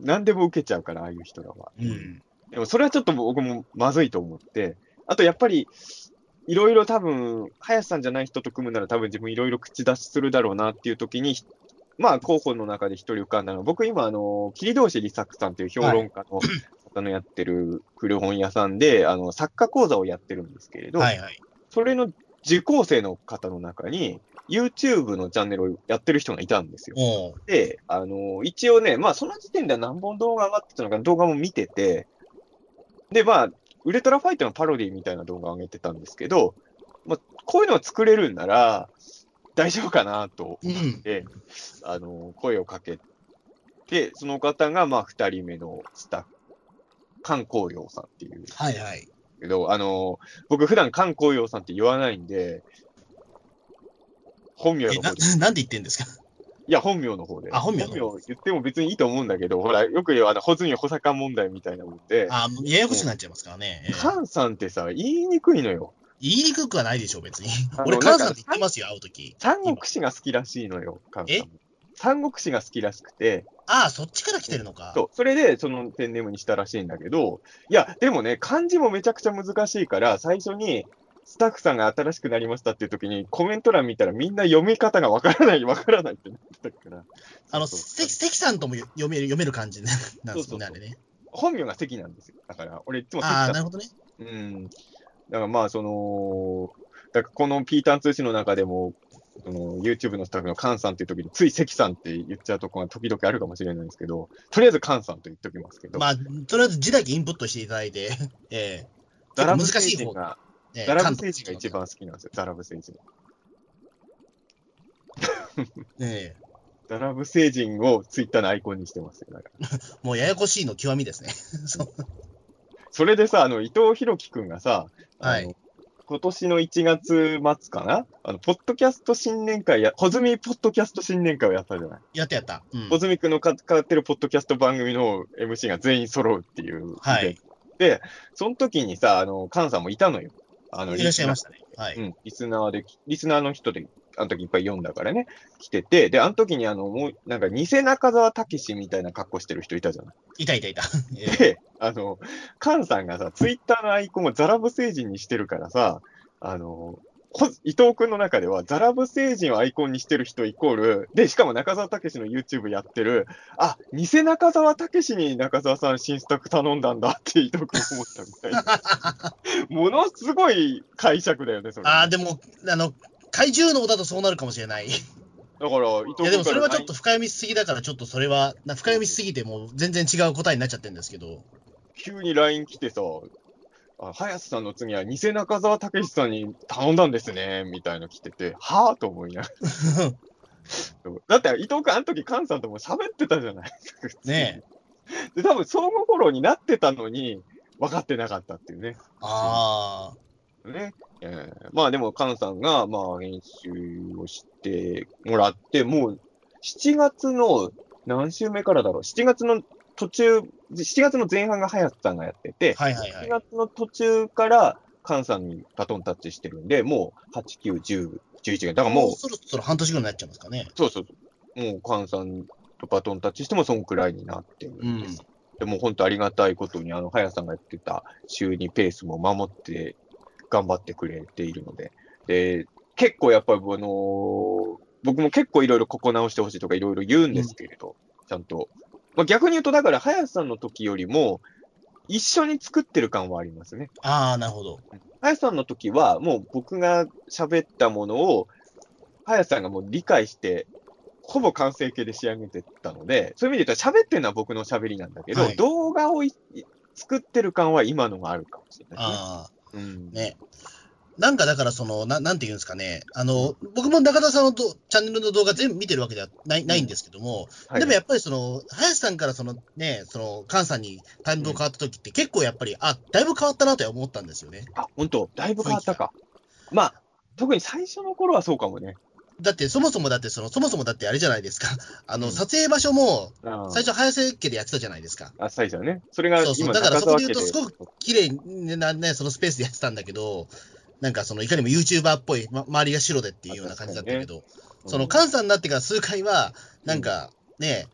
何でも受けちゃうから、ああいう人らは。うん。でもそれはちょっと僕もまずいと思って、あとやっぱり、いろいろ多分、林さんじゃない人と組むなら多分自分いろいろ口出しするだろうなっていう時に、まあ候補の中で一人浮かんだのは、僕今あの、桐通理作さんという評論家の方のやってる古本屋さんで、あの、作家講座をやってるんですけれど、はいはい。それの受講生の方の中に、YouTube のチャンネルをやってる人がいたんですよ。で、あの、一応ね、まあその時点では何本動画上がってたのか動画も見てて、で、まあ、ウルトラファイトのパロディみたいな動画を上げてたんですけど、まあ、こういうのを作れるんなら、大丈夫かなとうん。思って、あの、声をかけて、その方が、まあ、二人目のスタッフ、観光寮さんっていうはいはい。けど、あの、僕普段観光寮さんって言わないんで、本名の方で、、なんで言ってんですか？いや、本名の方で。あ本名の方言っても別にいいと思うんだけど、ほら、よく言う、あの、穂積補佐官問題みたいなもんで、あ、ややこしくなっちゃいますからね。ええカンさんってさ、言いにくいのよ。言いにくくはないでしょう、別に俺、なんか母さんって言ってますよ、会うとき。三国志が好きらしいのよ、カンさえ？ん。三国志が好きらしくて、ああ、そっちから来てるのか。そう、それでそのペンネームにしたらしいんだけど、いや、でもね、漢字もめちゃくちゃ難しいから、最初に、スタッフさんが新しくなりましたっていう時に、コメント欄見たらみんな読み方がわからない、わからないってなってたから。あの、関関さんとも読める、読める感じねなんですもんね、そうそうそうあれね。本名が関なんですよ。だから、俺いつも関ああ、だなるほどね。うん。だからまあ、その、だからこのピーターン通信の中でも、その YouTube のスタッフのカンさんっていう時に、つい関さんって言っちゃうとこが時々あるかもしれないんですけど、とりあえずカンさんと言っておきますけど、まあ、とりあえず字だけインプットしていただいて、ええザラブ結構難しい方が、ええザラブ星人が一番好きなんですよ、ザラブ星人。ええザラブ星人をツイッターのアイコンにしてますよ。だから もうややこしいの極みですね。そうそれでさ、あの、伊藤博樹くんがさ、はい今年の1月末かな？あの、ポッドキャスト新年会や、穂積ポッドキャスト新年会をやったじゃない？やったやった。うん穂積くんの関わってるポッドキャスト番組の MC が全員揃うっていう。はい。で、その時にさ、あの、カンさんもいたのよ。あの、いらっしゃいまししたね。はい。うん、リスナーで、リスナーの人であの時いっぱい読んだからね、来てて、で、あの時にあの、もう、なんか、偽中澤武史みたいな格好してる人いたじゃない。いたいたいた。えーで、あの、菅さんがさ、ツイッターのアイコンをザラブ星人にしてるからさ、あの、こ 伊藤君の中では、ザラブ星人をアイコンにしてる人イコール、で、しかも中澤武史の YouTube やってる、あ、偽中澤武史に中澤さん新作頼んだんだって伊藤君思ったみたいな。ものすごい解釈だよね、それ。ああ、でも、あの、怪獣能だとそうなるかもしれない。いだから、伊藤君や、でもそれはちょっと。と深読みしすぎだから、ちょっとそれは、な深読みしすぎてもう全然違う答えになっちゃってるんですけど。急に LINE 来てさ、あ早瀬さんの次は偽中澤武史さんに頼んだんですね、みたいな来てて、はぁと思いながら。だって伊藤君、あの時菅さんとも喋ってたじゃないですか。ねで、多分相互フォローになってたのに、分かってなかったっていうね。ああ。ね。えーまあでも、菅さんが、まあ、編集をしてもらって、もう、7月の何週目からだろう ?7 月の途中、7月の前半が早瀬さんがやってて、7はいはいはい。月の途中から菅さんにバトンタッチしてるんで、もう8、9、10、11月。だからもう、もうそろそろ半年ぐらいになっちゃいますかね。そうそう。もう菅さんとバトンタッチしてもそんくらいになってるんです。でも本当ありがたいことに、あの、早さんがやってた週2ペースも守って、頑張ってくれているので。で、結構やっぱり、あのー僕も結構いろいろここ直してほしいとかいろいろ言うんですけれど、ちゃんと。まあ、逆に言うと、だから、早さんの時よりも、一緒に作ってる感はありますね。ああ、なるほど。早さんの時は、もう僕が喋ったものを、早さんがもう理解して、ほぼ完成形で仕上げてったので、そういう意味で言うと喋ってるのは僕の喋りなんだけど、はい動画をい作ってる感は今のがあるかもしれないですね。ああ。うんね。なんかだから、その、ななんていうんですかね、あの、僕も中田さんのどチャンネルの動画全部見てるわけではないないんですけども、はいでもやっぱりその、林さんからそのね、その、菅さんにタイム変わった時って結構やっぱり、あ、だいぶ変わったなとは思ったんですよね。あ、本当？だいぶ変わったか。まあ、特に最初の頃はそうかもね。だって、そもそもだって、その、そもそもだってあれじゃないですか。あの、うん撮影場所も、あ最初、早瀬家でやってたじゃないですか。あ、最初はね。それが今、そうそうだからそこで言うとすご綺麗なね、そのスペースでやってたんだけど、なんかその、いかにも YouTuber っぽい、ま、周りが白でっていうような感じだったけど、その、菅さんになってから数回は、なんか、ね、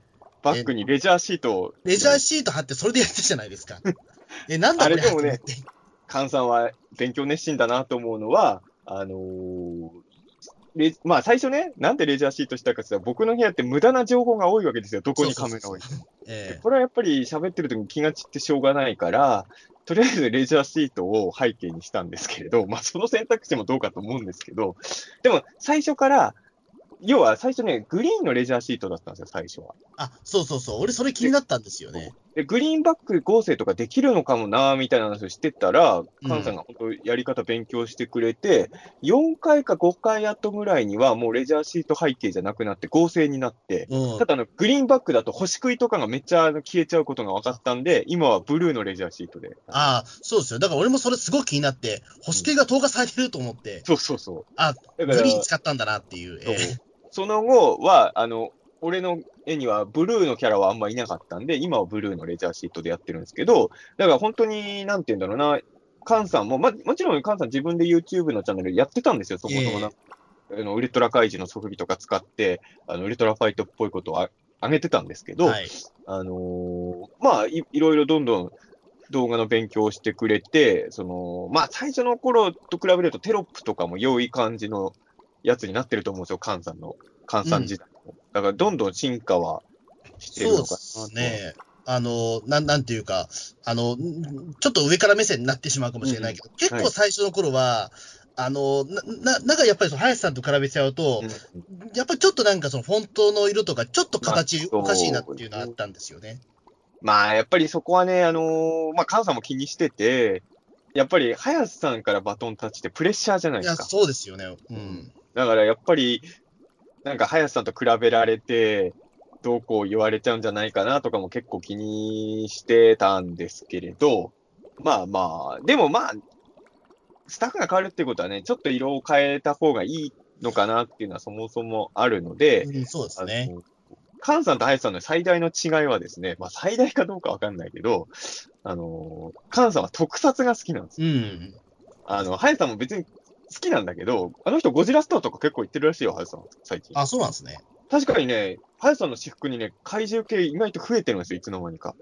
バックにレジャーシートを。レジャーシート貼ってそれでやってたじゃないですか。え、なんだこれ。あれでもね菅さんは勉強熱心だなと思うのは、あのーレまあ最初ね、なんでレジャーシートしたかって言ったら、僕の部屋って無駄な情報が多いわけですよ、どこにカメラを置いてこれはやっぱり喋ってる時に気が散ってしょうがないから、とりあえずレジャーシートを背景にしたんですけれど、まあその選択肢もどうかと思うんですけど、でも最初から、要は最初ね、グリーンのレジャーシートだったんですよ、最初は。あ、そうそうそう。俺、それ気になったんですよね。で、グリーンバック合成とかできるのかもな、みたいな話をしてたら、うん菅さんが本当やり方勉強してくれて、4回か5回後ぐらいにはもうレジャーシート背景じゃなくなって合成になって、うんた。だあの、グリーンバックだと星食いとかがめっちゃあの消えちゃうことが分かったんで、今はブルーのレジャーシートで。ああ、そうですよ。だから俺もそれすごく気になって、星系が投下されてると思って、そうそうそう。あ、グリーン使ったんだなっていう。ええその後は、あの、俺の絵にはブルーのキャラはあんまいなかったんで、今はブルーのレジャーシートでやってるんですけど、だから本当に、なんて言うんだろうな、カンさんも、ま、もちろんカンさん自分で YouTube のチャンネルやってたんですよ、そもそもな。あのウルトラ怪獣のソフビとか使って、あのウルトラファイトっぽいことをあ上げてたんですけど、はい。あのーまあい、いろいろどんどん動画の勉強をしてくれて、その、まあ、最初の頃と比べるとテロップとかも良い感じのやつになってると思うんですよ、カンさんの、カンさん時代も。だから、どんどん進化はしてるそうでのかなと。すね。あの、なん、なんていうか、あの、んちょっと上から目線になってしまうかもしれないけど、結構最初の頃は、あの、な、ななんかやっぱりその林さんと比べちゃうと、うんやっぱりちょっとなんかそのフォントの色とか、ちょっと形まあおかしいなっていうのがあったんですよね。まあ、やっぱりそこはね、あのーまあ、カンさんも気にしてて、やっぱり、林さんからバトンタッチってプレッシャーじゃないですか。そうですよね。うん。だからやっぱり、なんか林さんと比べられて、どうこう言われちゃうんじゃないかなとかも結構気にしてたんですけれど、まあまあ、でもまあ、スタッフが変わるってことはね、ちょっと色を変えた方がいいのかなっていうのはそもそもあるので、うんそうですあね。の、カンさんとハヤさんの最大の違いはですね、まあ最大かどうかわかんないけど、あの、カンさんは特撮が好きなんですよ。うん。あの、ハヤさんも別にきなんだけど、あの人ゴジラスターとか結構行ってるらしいよ、ハヤさん、最近。あ、そうなんですね。確かにね、ハヤさんの私服にね、怪獣系意外と増えてるんですよ、いつの間にか。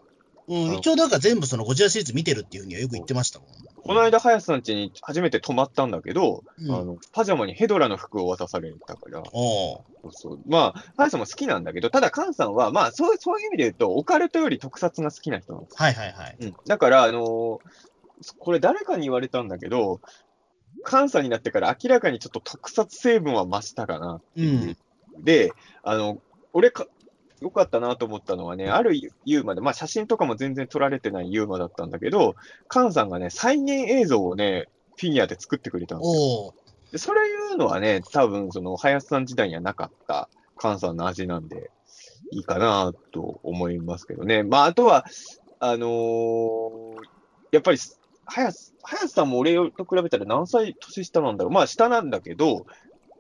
うん、一応なんか全部そのゴジラシリーズ見てるっていうふうにはよく言ってましたもん。この間、ハヤさん家に初めて泊まったんだけど、うんあの、パジャマにヘドラの服を渡されたから、そうそうまあ、ハヤさんも好きなんだけど、ただ、カンさんは、まあ、そうそういう意味で言うと、オカルトより特撮が好きな人なんですはいはいはい。うん、だから、あのーこれ誰かに言われたんだけど、関西になってから明らかにちょっと特撮成分は増したかな。うん。で、あの、俺か、良かったなと思ったのはね、あるユーマで、まあ写真とかも全然撮られてないユーマだったんだけど、カンさんがね、再現映像をね、フィギュアで作ってくれたんですよ。でそれいうのはね、多分その、林さん時代にはなかったカンさんの味なんで、いいかなと思いますけどね。まあ、あとは、あのーやっぱり、林、林さんも俺と比べたら何歳年下なんだろう。まあ、下なんだけど、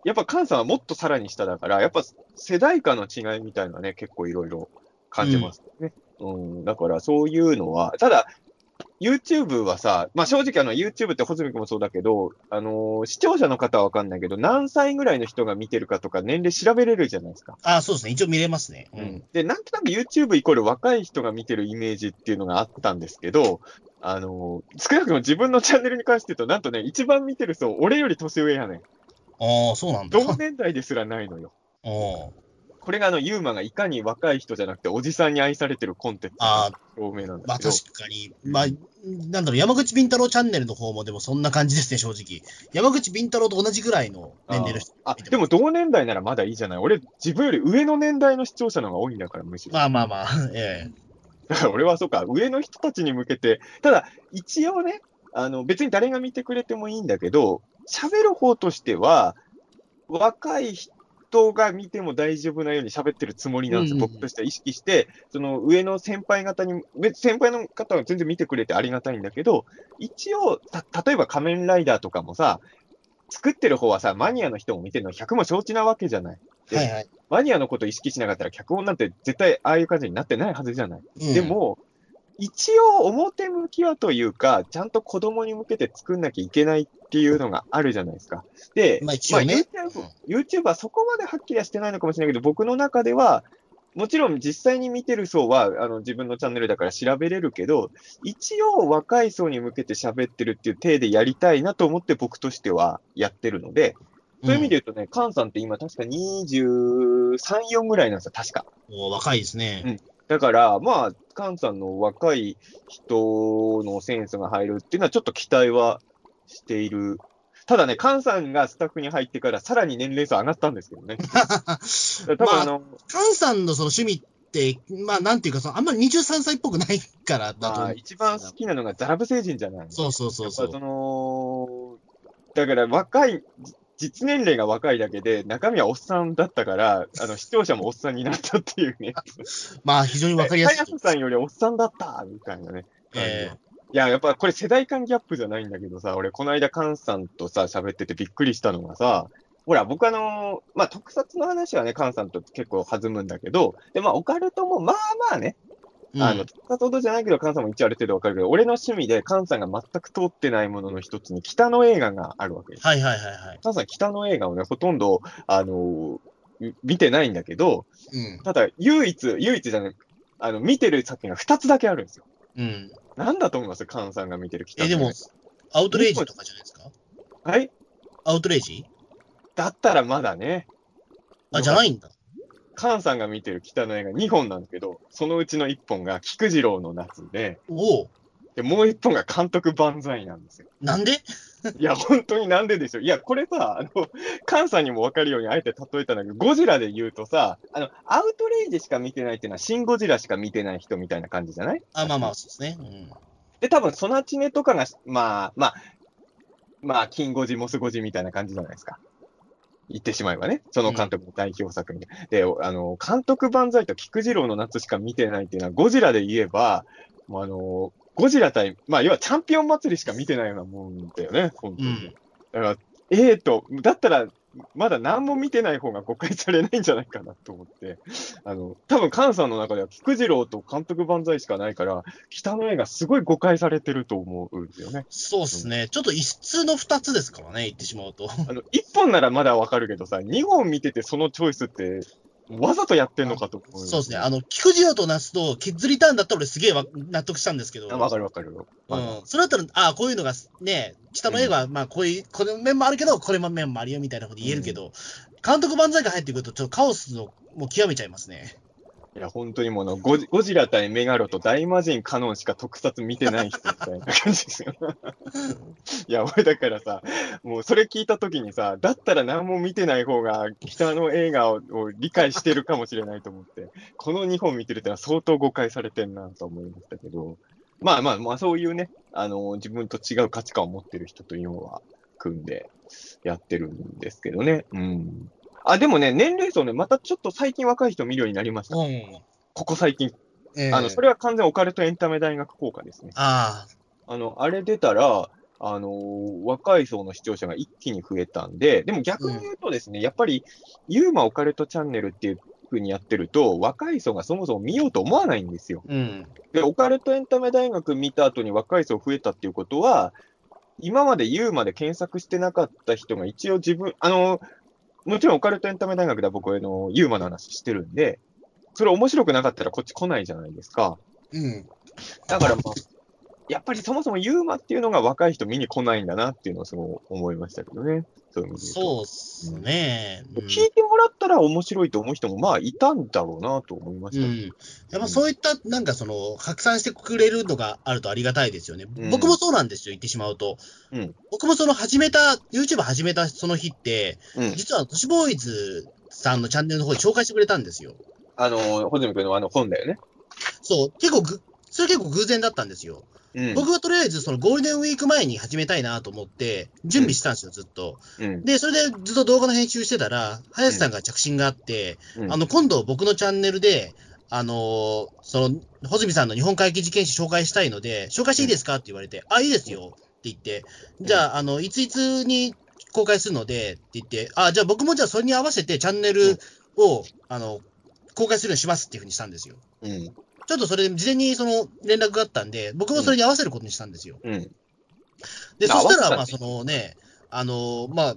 やっぱカンさんはもっとさらに下だから、やっぱ世代間の違いみたいなね、結構いろいろ感じますよね。うん、だからそういうのは、ただ、YouTube はさ、まあ正直あの YouTube って穂積君もそうだけど、あのー視聴者の方はわかんないけど、何歳ぐらいの人が見てるかとか年齢調べれるじゃないですか。あ、そうですね。一応見れますね。うん。で、なんとなく YouTube イコール若い人が見てるイメージっていうのがあったんですけど、あのー少なくとも自分のチャンネルに関して言うと、なんとね、一番見てる人、俺より年上やねん。ああ、そうなんだ。同年代ですらないのよ。おーこれがあの、ユーマがいかに若い人じゃなくて、おじさんに愛されてるコンテンツあの証明なんまあだけど。確かに。まあ、なんだろう、山口敏太郎チャンネルの方もでもそんな感じですね、正直。山口敏太郎と同じぐらいの年齢の人。あ、でも同年代ならまだいいじゃない。俺、自分より上の年代の視聴者の方が多いんだから、むしろ。まあまあまあ、ええ。俺はそうか、上の人たちに向けて、ただ、一応ね、あの、別に誰が見てくれてもいいんだけど、喋る方としては、若い人が見ても大丈夫なように喋ってるつもりなんですよ、うんうん僕としては意識して、その上の先輩方に、別先輩の方は全然見てくれてありがたいんだけど、一応、た例えば仮面ライダーとかもさ、作ってる方はさ、マニアの人も見てるの100も承知なわけじゃない。ではいはい。マニアのこと意識しなかったら、脚本なんて絶対ああいう感じになってないはずじゃない。うんで、も、一応表向きはというか、ちゃんと子供に向けて作んなきゃいけないっていうのがあるじゃないですか。で、まあ一応ね YouTube, YouTube はそこまではっきりはしてないのかもしれないけど、僕の中では、もちろん実際に見てる層はあの自分のチャンネルだから調べれるけど、一応若い層に向けて喋ってるっていう体でやりたいなと思って僕としてはやってるので、そういう意味で言うとね、カンさんって今確か23、4ぐらいなんですよ、確か。お若いですね。だから、まあ、カンさんの若い人のセンスが入るっていうのはちょっと期待はしている。ただね、カンさんがスタッフに入ってからさらに年齢層上がったんですけどね。多分あの、カンさんのその趣味って、まあなんていうかその、あんまり23歳っぽくないからだとまあ。一番好きなのがザラブ星人じゃない。そうそうそうそやっぱそう。の、だから若い、実年齢が若いだけで、中身はおっさんだったから、あの、視聴者もおっさんになったっていうね。まあ非常にわかりやすい。早さんよりおっさんだったみたいなね。えいや、やっぱこれ世代間ギャップじゃないんだけどさ、俺この間カンさんとさ、喋っててびっくりしたのがさ、ほら、僕あのまあ、特撮の話はね、カンさんと結構弾むんだけど、で、まあ、オカルトもまあまあね、えあの、特撮ほどじゃないけど、カンさんも一応ある程度わかるけど、俺の趣味でカンさんが全く通ってないものの一つに北の映画があるわけです。はいはいはいはい。カンさん北の映画をね、ほとんど、あのみ見てないんだけど、うん。ただ、唯一、唯一じゃない、あの、見てる作品が二つだけあるんですよ。うん。なんだと思います？カンさんが見てる北え。でも、アウトレイジとかじゃないですか？はい？アウトレイジ？だったらまだね。あ、じゃないんだ。カンさんが見てる北の映画2本なんですけど、そのうちの1本が菊次郎の夏で、おおで、もう1本が監督万歳なんですよ。なんで？いや、本当になんででしょう。いや、これさ、あの、カンさんにもわかるようにあえて例えたんだけど、ゴジラで言うとさ、あの、アウトレイジしか見てないっていうのは、シン・ゴジラしか見てない人みたいな感じじゃない？あ、まあまあ、そうですね。うん。で、多分、ソナチネとかが、まあ、まあ、まあ、キンゴジ、モスゴジみたいな感じじゃないですか。言ってしまえばね。その監督の代表作に。で、あの、監督万歳と菊次郎の夏しか見てないっていうのは、ゴジラで言えば、もうあの、ゴジラ対、まあ、要はチャンピオン祭りしか見てないようなもんだよね、本当に。うん。だから、ええと、だったら、まだ何も見てない方が誤解されないんじゃないかなと思って、あの、多分菅さんの中では菊次郎と監督万歳しかないから、北の映画すごい誤解されてると思うんですよね。そうですね。ちょっと一室の二つですからね、言ってしまうと。あの、1本ならまだわかるけどさ、2本見ててそのチョイスって、わざとやってんのかと思う。そうですね。あの、菊次郎とナスとキッズリターンだったら俺すげえわ納得したんですけど。あわかるわかるよ。うん。それだったら、ああ、こういうのがね、下の映画は、まあ、こういう、この面もあるけど、これも面もあるよみたいなこと言えるけど、監督万歳が入ってくると、ちょっとカオスの、もう極めちゃいますね。いや、本当にもうゴジ、ゴジラ対メガロと大魔神カノンしか特撮見てない人みたいな感じですよ。いや、俺だからさ、もうそれ聞いたときにさ、だったら何も見てない方が北の映画をを理解してるかもしれないと思って、この2本見てるってのは相当誤解されてんなと思いましたけど、まあまあまあ、そういうね、あの、自分と違う価値観を持ってる人というのは組んでやってるんですけどね。うん。あ、でもね、年齢層ね、またちょっと最近若い人見るようになりました。うん。ここ最近。ええあの、それは完全オカルトエンタメ大学効果ですね。ああ、あの、あれ出たら、あのー若い層の視聴者が一気に増えたんで、でも逆に言うとですね、やっぱり、ユーマオカルトチャンネルっていう風にやってると、若い層がそもそも見ようと思わないんですよ。うん。で、オカルトエンタメ大学見た後に若い層増えたっていうことは、今までユーマで検索してなかった人が一応自分、あの、もちろんオカルトエンタメ大学では僕、あの、ユーマの話してるんで、それ面白くなかったらこっち来ないじゃないですか。うん。だからまあ、やっぱりそもそもユーマっていうのが若い人見に来ないんだなっていうのをすごい思いましたけどね。そうですね。うん聞いてもらったら面白いと思う人もまあいたんだろうなと思いました。うん。やっぱそういった、なんかその、拡散してくれるのがあるとありがたいですよね。うん僕もそうなんですよ、言ってしまうと。うん僕もその始めた、YouTube 始めたその日って、うん。実は都市ボーイズさんのチャンネルの方に紹介してくれたんですよ。あの、穂積君のあの本だよね。そう、結構ぐ、それ結構偶然だったんですよ。うん。僕はとりあえずそのゴールデンウィーク前に始めたいなと思って、準備してたんですよ、ずっと。うん。で、それでずっと動画の編集してたら、林さんが着信があって、うんあの、今度僕のチャンネルで、あのーその、穂積さんの日本回帰事件史紹介したいので、紹介していいですかって言われて、あ、いいですよって言って、じゃあ、あの、いついつに公開するのでって言って、あ、じゃあ僕もじゃあそれに合わせてチャンネルを、あの、公開するようにしますっていうふうにしたんですよ。うん。ちょっとそれで事前にその連絡があったんで、僕もそれに合わせることにしたんですよ。うん。で、あそしたら、まあ、そのね、あの、まあ、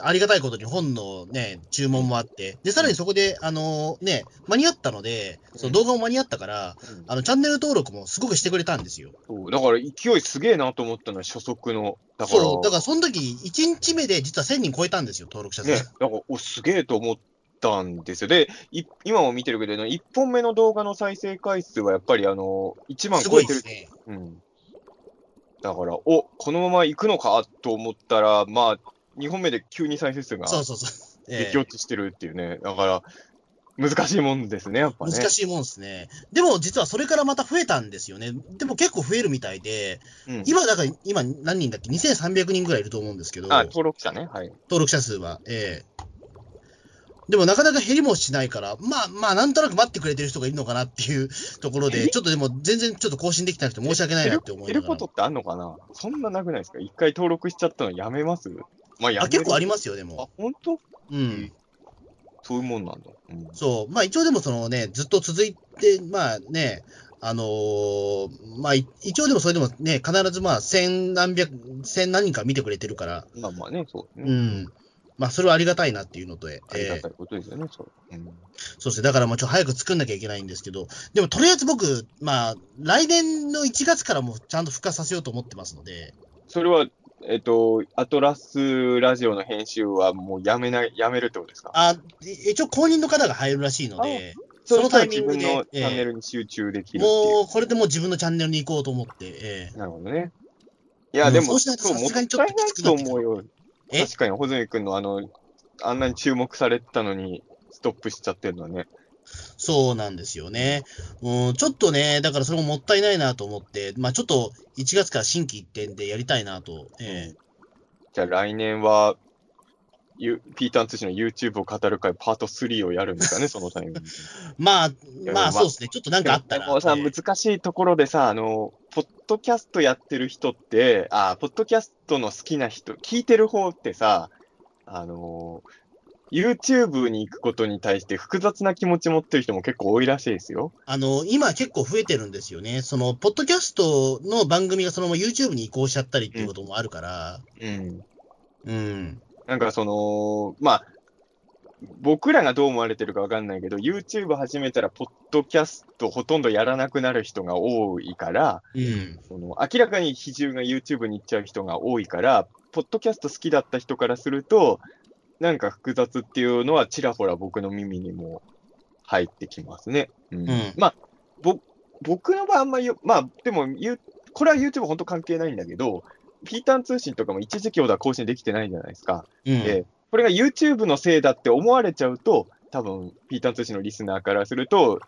ありがたいことに本のね、注文もあって、で、さらにそこで、あのね、間に合ったので、その動画も間に合ったから、あの、チャンネル登録もすごくしてくれたんですよ。だから勢いすげえなと思ったのは初速の。だから、そう、だからその時、1日目で実は1000人超えたんですよ、登録者数。ね、だから、お、すげえと思ったんですよ。で、い今も見てるけど、1本目の動画の再生回数はやっぱりあの、1万超えてる。いですね。うん。だから、お、このまま行くのかと思ったら、まあ、2本目で急に再生数がそうそうそう。ええ激落ちしてるっていうね。だから、難しいもんですね、やっぱね。難しいもんですね。でも実はそれからまた増えたんですよね。でも結構増えるみたいで、うん、今だから、今何人だっけ ?2300 人ぐらいいると思うんですけど。あ、登録者ね。はい。登録者数は。ええでもなかなか減りもしないから、まあまあ、なんとなく待ってくれてる人がいるのかなっていう ところで、ちょっとでも全然ちょっと更新できてなくて申し訳ないなって思いながら減ること。ってあんのかな？そんななくないですか？一回登録しちゃったのやめます？まあ、やめあ結構ありまますよ、でも。あ、本当？うん。そういうもんなんだ。うん。そう。まあ一応でもそのね、ずっと続いて、まあね、あのーまあい一応でもそれでもね、必ずまあ千何百、千何人か見てくれてるから、まあまあね、そうね。うん。まあそれはありがたいなっていうのと、ええありがたいことですよね、そう。うん。そうですね。だからもうちょっと早く作んなきゃいけないんですけど、でもとりあえず僕、まあ、来年の1月からもちゃんと復活させようと思ってますので、それは、えっと、アトラスラジオの編集はもうやめない、やめるってことですか？あ、い一応公認の方が入るらしいので、そそのタイミ自ングで分のチャンネルに集中できるっていう。もうこれでもう自分のチャンネルに行こうと思って、ええなるほどね。いや、うんでも、そうしないさすがにちょっとないと思うよ。え？確かに、穂積君のあの、あんなに注目されてたのに、ストップしちゃってるのはね。そうなんですよね。うん、ちょっとね、だからそれももったいないなと思って、まあちょっと1月から新規一点でやりたいなと、ええじゃあ来年は、ゆピーターン通信の YouTube を語る会パート3をやるんですかね、そのタイミングで。まあ、やまあそうですね、ちょっとなんかあったら。でもさ、ええ難しいところでさ、あの、ポッドキャストやってる人って、あ、ポッドキャストの好きな人、聞いてる方ってさ、あのー YouTube に行くことに対して複雑な気持ち持ってる人も結構多いらしいですよ。あの、今結構増えてるんですよね。その、ポッドキャストの番組がそのまま YouTube に移行しちゃったりっていうこともあるから、うん。うん。なんかその、まあ、僕らがどう思われてるかわかんないけど、YouTube 始めたら、ポッドキャストほとんどやらなくなる人が多いから、うん。その明らかに比重が YouTube に行っちゃう人が多いから、ポッドキャスト好きだった人からすると、なんか複雑っていうのはちらほら僕の耳にも入ってきますね。うんうんまあ、ぼ僕の場合あんまりよ、まあ、でも、ゆこれは YouTube 本当関係ないんだけど、ピータン通信とかも一時期ほどは更新できてないじゃないですか。うん。で、これが YouTube のせいだって思われちゃうと、多分ピータン通信のリスナーからすると、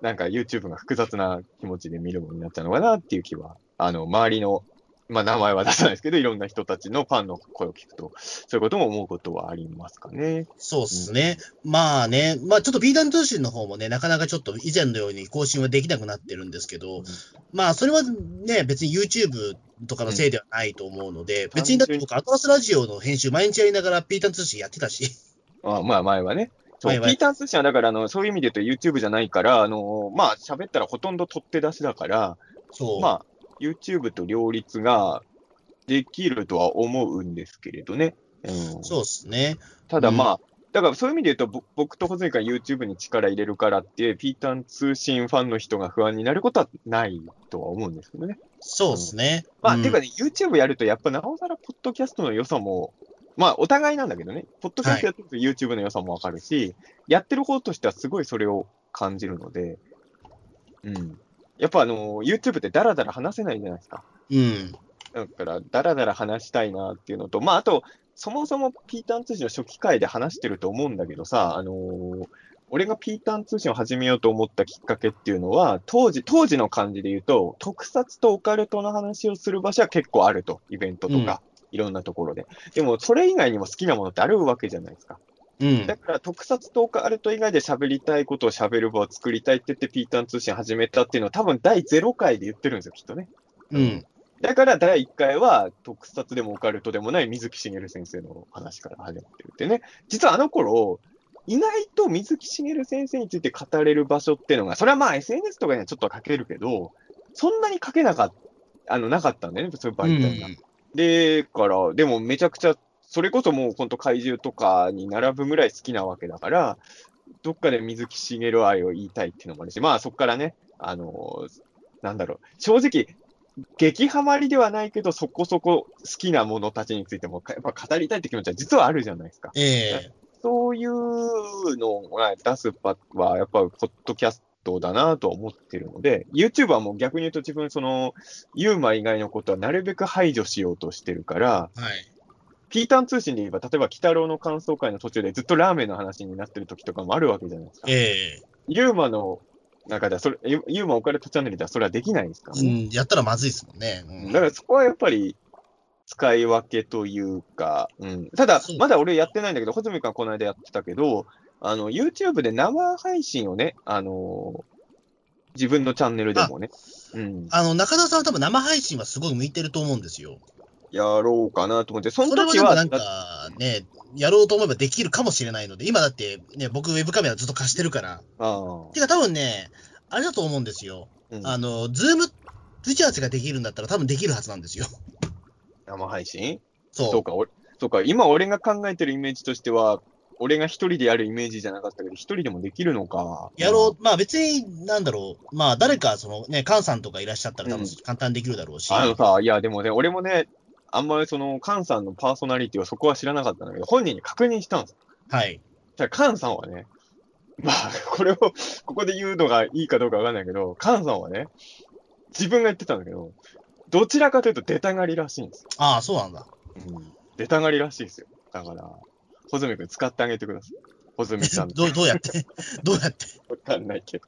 なんか YouTube が複雑な気持ちで見るものになっちゃうのかなっていう気は、あの、周りの、まあ名前は出さないですけど、いろんな人たちのファンの声を聞くと、そういうことも思うことはありますかね。そうっすね。まあね、まあちょっとダン通信の方もね、なかなかちょっと以前のように更新はできなくなってるんですけど、まあそれはね、別に YouTube とかのせいではないと思うので、別にだって僕、アトラスラジオの編集毎日やりながらダン通信やってたし、あまあ前はね。ピータン通信はだから、あの、そういう意味で言うと YouTube じゃないから、あの、まあ喋ったらほとんど取って出しだから、そう。まあ、YouTube と両立ができるとは思うんですけれどね。うん、そうっすね。ただまあ、だからそういう意味で言うと、ぼ僕と穂積が YouTube に力入れるからって、ピータン通信ファンの人が不安になることはないとは思うんですけどね。そうっすね。まあ、うんていうかね、YouTube やると、やっぱなおさら、ポッドキャストの良さも、まあ、お互いなんだけどね、ポッドキャストやってると YouTube の良さもわかるし、やってる方としてはすごいそれを感じるので、うん。やっぱあの、YouTube ってダラダラ話せないじゃないですか。うん。だから、だらだら話したいなっていうのと、まあ、あと、そもそもピータン通信の初期回で話してると思うんだけどさ、あのー俺がピータン通信を始めようと思ったきっかけっていうのは、当時、当時の感じで言うと、特撮とオカルトの話をする場所は結構あると、イベントとか、いろんなところで。でも、それ以外にも好きなものってあるわけじゃないですか。うんだ。から、特撮とオカルト以外で喋りたいことを喋る場を作りたいって言って、ピータン通信始めたっていうのは、多分第0回で言ってるんですよ、きっとね。うん。だから第1回は特撮でもオカルトでもない水木しげる先生の話から始まってるってね。実はあの頃、意外と水木しげる先生について語れる場所っていうのが、それはまあ SNS とかにはちょっと書けるけど、そんなに書けなかった、あの、なかったんだよね、そういう媒体が。で、から、でもめちゃくちゃ、それこそもう本当怪獣とかに並ぶぐらい好きなわけだから、どっかで水木しげる愛を言いたいっていうのもあるし、まあそこからね、あのなんだろう、正直、激ハマりではないけど、そこそこ好きなものたちについても、やっぱ語りたいって気持ちは実はあるじゃないですか。ええそういうのが出す場は、やっぱりポッドキャストだなとは思ってるので、YouTube はもう逆に言うと自分、その、ユーマ以外のことはなるべく排除しようとしてるから、はい。ピータン通信で言えば、例えば、鬼太郎の感想会の途中でずっとラーメンの話になってる時とかもあるわけじゃないですか。ええユーマの中では、それ、ユユーマオカルトチャンネルではそれはできないですか？うん。やったらまずいですもんね。うんだからそこはやっぱり、使い分けというか、うん。ただまだ俺やってないんだけど、穂積君はこの間やってたけど、あの、YouTube で生配信をね、あの自分のチャンネルでもね、うん、あの、中田さんは多分生配信はすごい向いてると思うんですよ。やろうかなと思って、その時は、でもなんかね、やろうと思えばできるかもしれないので、今だってね、僕ウェブカメラずっと貸してるから。あてか多分ね、あれだと思うんですよ。あ、うんあの、ズーム打ち合わせができるんだったら多分できるはずなんですよ。生配信？そう。そうか、俺そうか、今俺が考えてるイメージとしては、俺が一人でやるイメージじゃなかったけど、一人でもできるのか。やろう、まあ別に、なんだろう、まあ誰か、そのね、カンさんとかいらっしゃったら多分うん簡単にできるだろうし。あのさ、いや、でもね、俺もね、あんまりその、カンさんのパーソナリティはそこは知らなかったんだけど、本人に確認したんです。はい。じゃあ、カンさんはね、まあ、これを、ここで言うのがいいかどうかわかんないけど、カンさんはね、自分が言ってたんだけど、どちらかというと出たがりらしいんですよ。ああ、そうなんだ。うん。出たがりらしいですよ。だから、穂積君使ってあげてください。穂積さん。どうどうやって？どうやって？わかんないけど。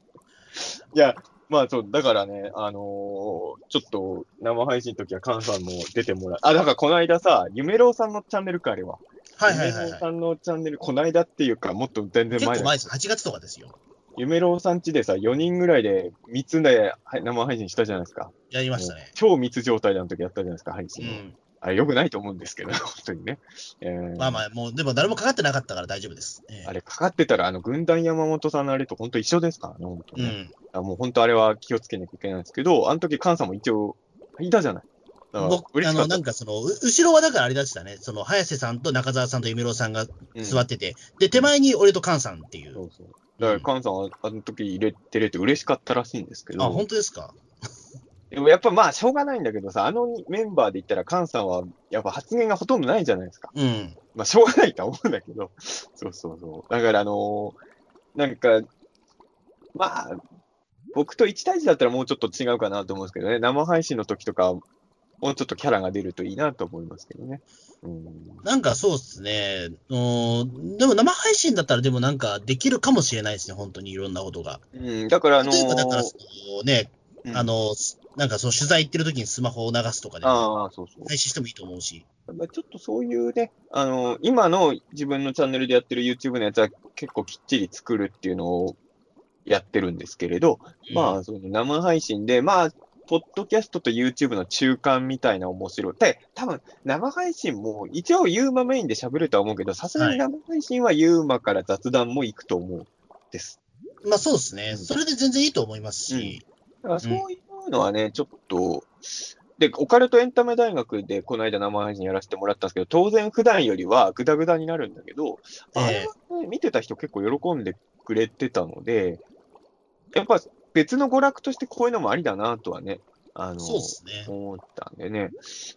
いや、まあそう、だからね、あのーちょっと生配信の時はカンさんも出てもらう。あ、だからこの間さ、夢郎さんのチャンネルか、あれは。はいはいはい、はい。さんのチャンネル、この間っていうか、もっと全然前だ結構前です。8月とかですよ。夢郎さんちでさ、4人ぐらいで密ではい生配信したじゃないですか。やりましたね。超密状態の時やったじゃないですか、配う信を。ん。あれ良くないと思うんですけど、本当にね。えーまあまあ、もう、でも誰もかかってなかったから大丈夫です。ええあれかかってたら、あの、軍団山本さんのあれと本当一緒ですからね、本当ね。うん。あもう本当あれは気をつけなきゃいけないんですけど、あの時、菅さんも一応、いたじゃない。僕、あの、なんかその、う後ろはだからあれだしたね、その、早瀬さんと中澤さんと夢郎さんがうん座ってて、で、手前に俺と菅さんっていう。そうそう。だから、菅さんはあの時入れてれて嬉しかったらしいんですけあ、ど、本当ですか？でもやっぱまあ、しょうがないんだけどさ、あのメンバーで言ったら、菅さんはやっぱ発言がほとんどないじゃないですか。うん。まあ、しょうがないとは思うんだけど、そうそうそう。だから、あのーなんか、まあ、僕と1対1だったらもうちょっと違うかなと思うんですけどね、生配信の時とか、もうちょっとキャラが出るといいなと思いますけどね。うん、なんかそうっすね。うんでも生配信だったらでもなんかできるかもしれないですね、本当にいろんなことが。うん、だから、あのー例えばだから、そのね、うんあの、なんかその取材行ってる時にスマホを流すとかでもああ、そうそう。配信してもいいと思うし。まあちょっとそういうね、あの今の自分のチャンネルでやってる YouTube のやつは結構きっちり作るっていうのをやってるんですけれど、まあ、その生配信で、まあ、ポッドキャストと YouTube の中間みたいな面白い。で、多分生配信も一応ユーマメインで喋るとは思うけど、さすがに生配信はユーマから雑談も行くと思うです。まあそうですね。うんそれで全然いいと思いますし。そういうのはね、ちょっと、で、オカルトエンタメ大学でこの間生配信やらせてもらったんですけど、当然普段よりはグダグダになるんだけど、ええあれはね、見てた人結構喜んでくれてたので、やっぱ別の娯楽としてこういうのもありだなとはね、あの、そうですね。思ったんでね。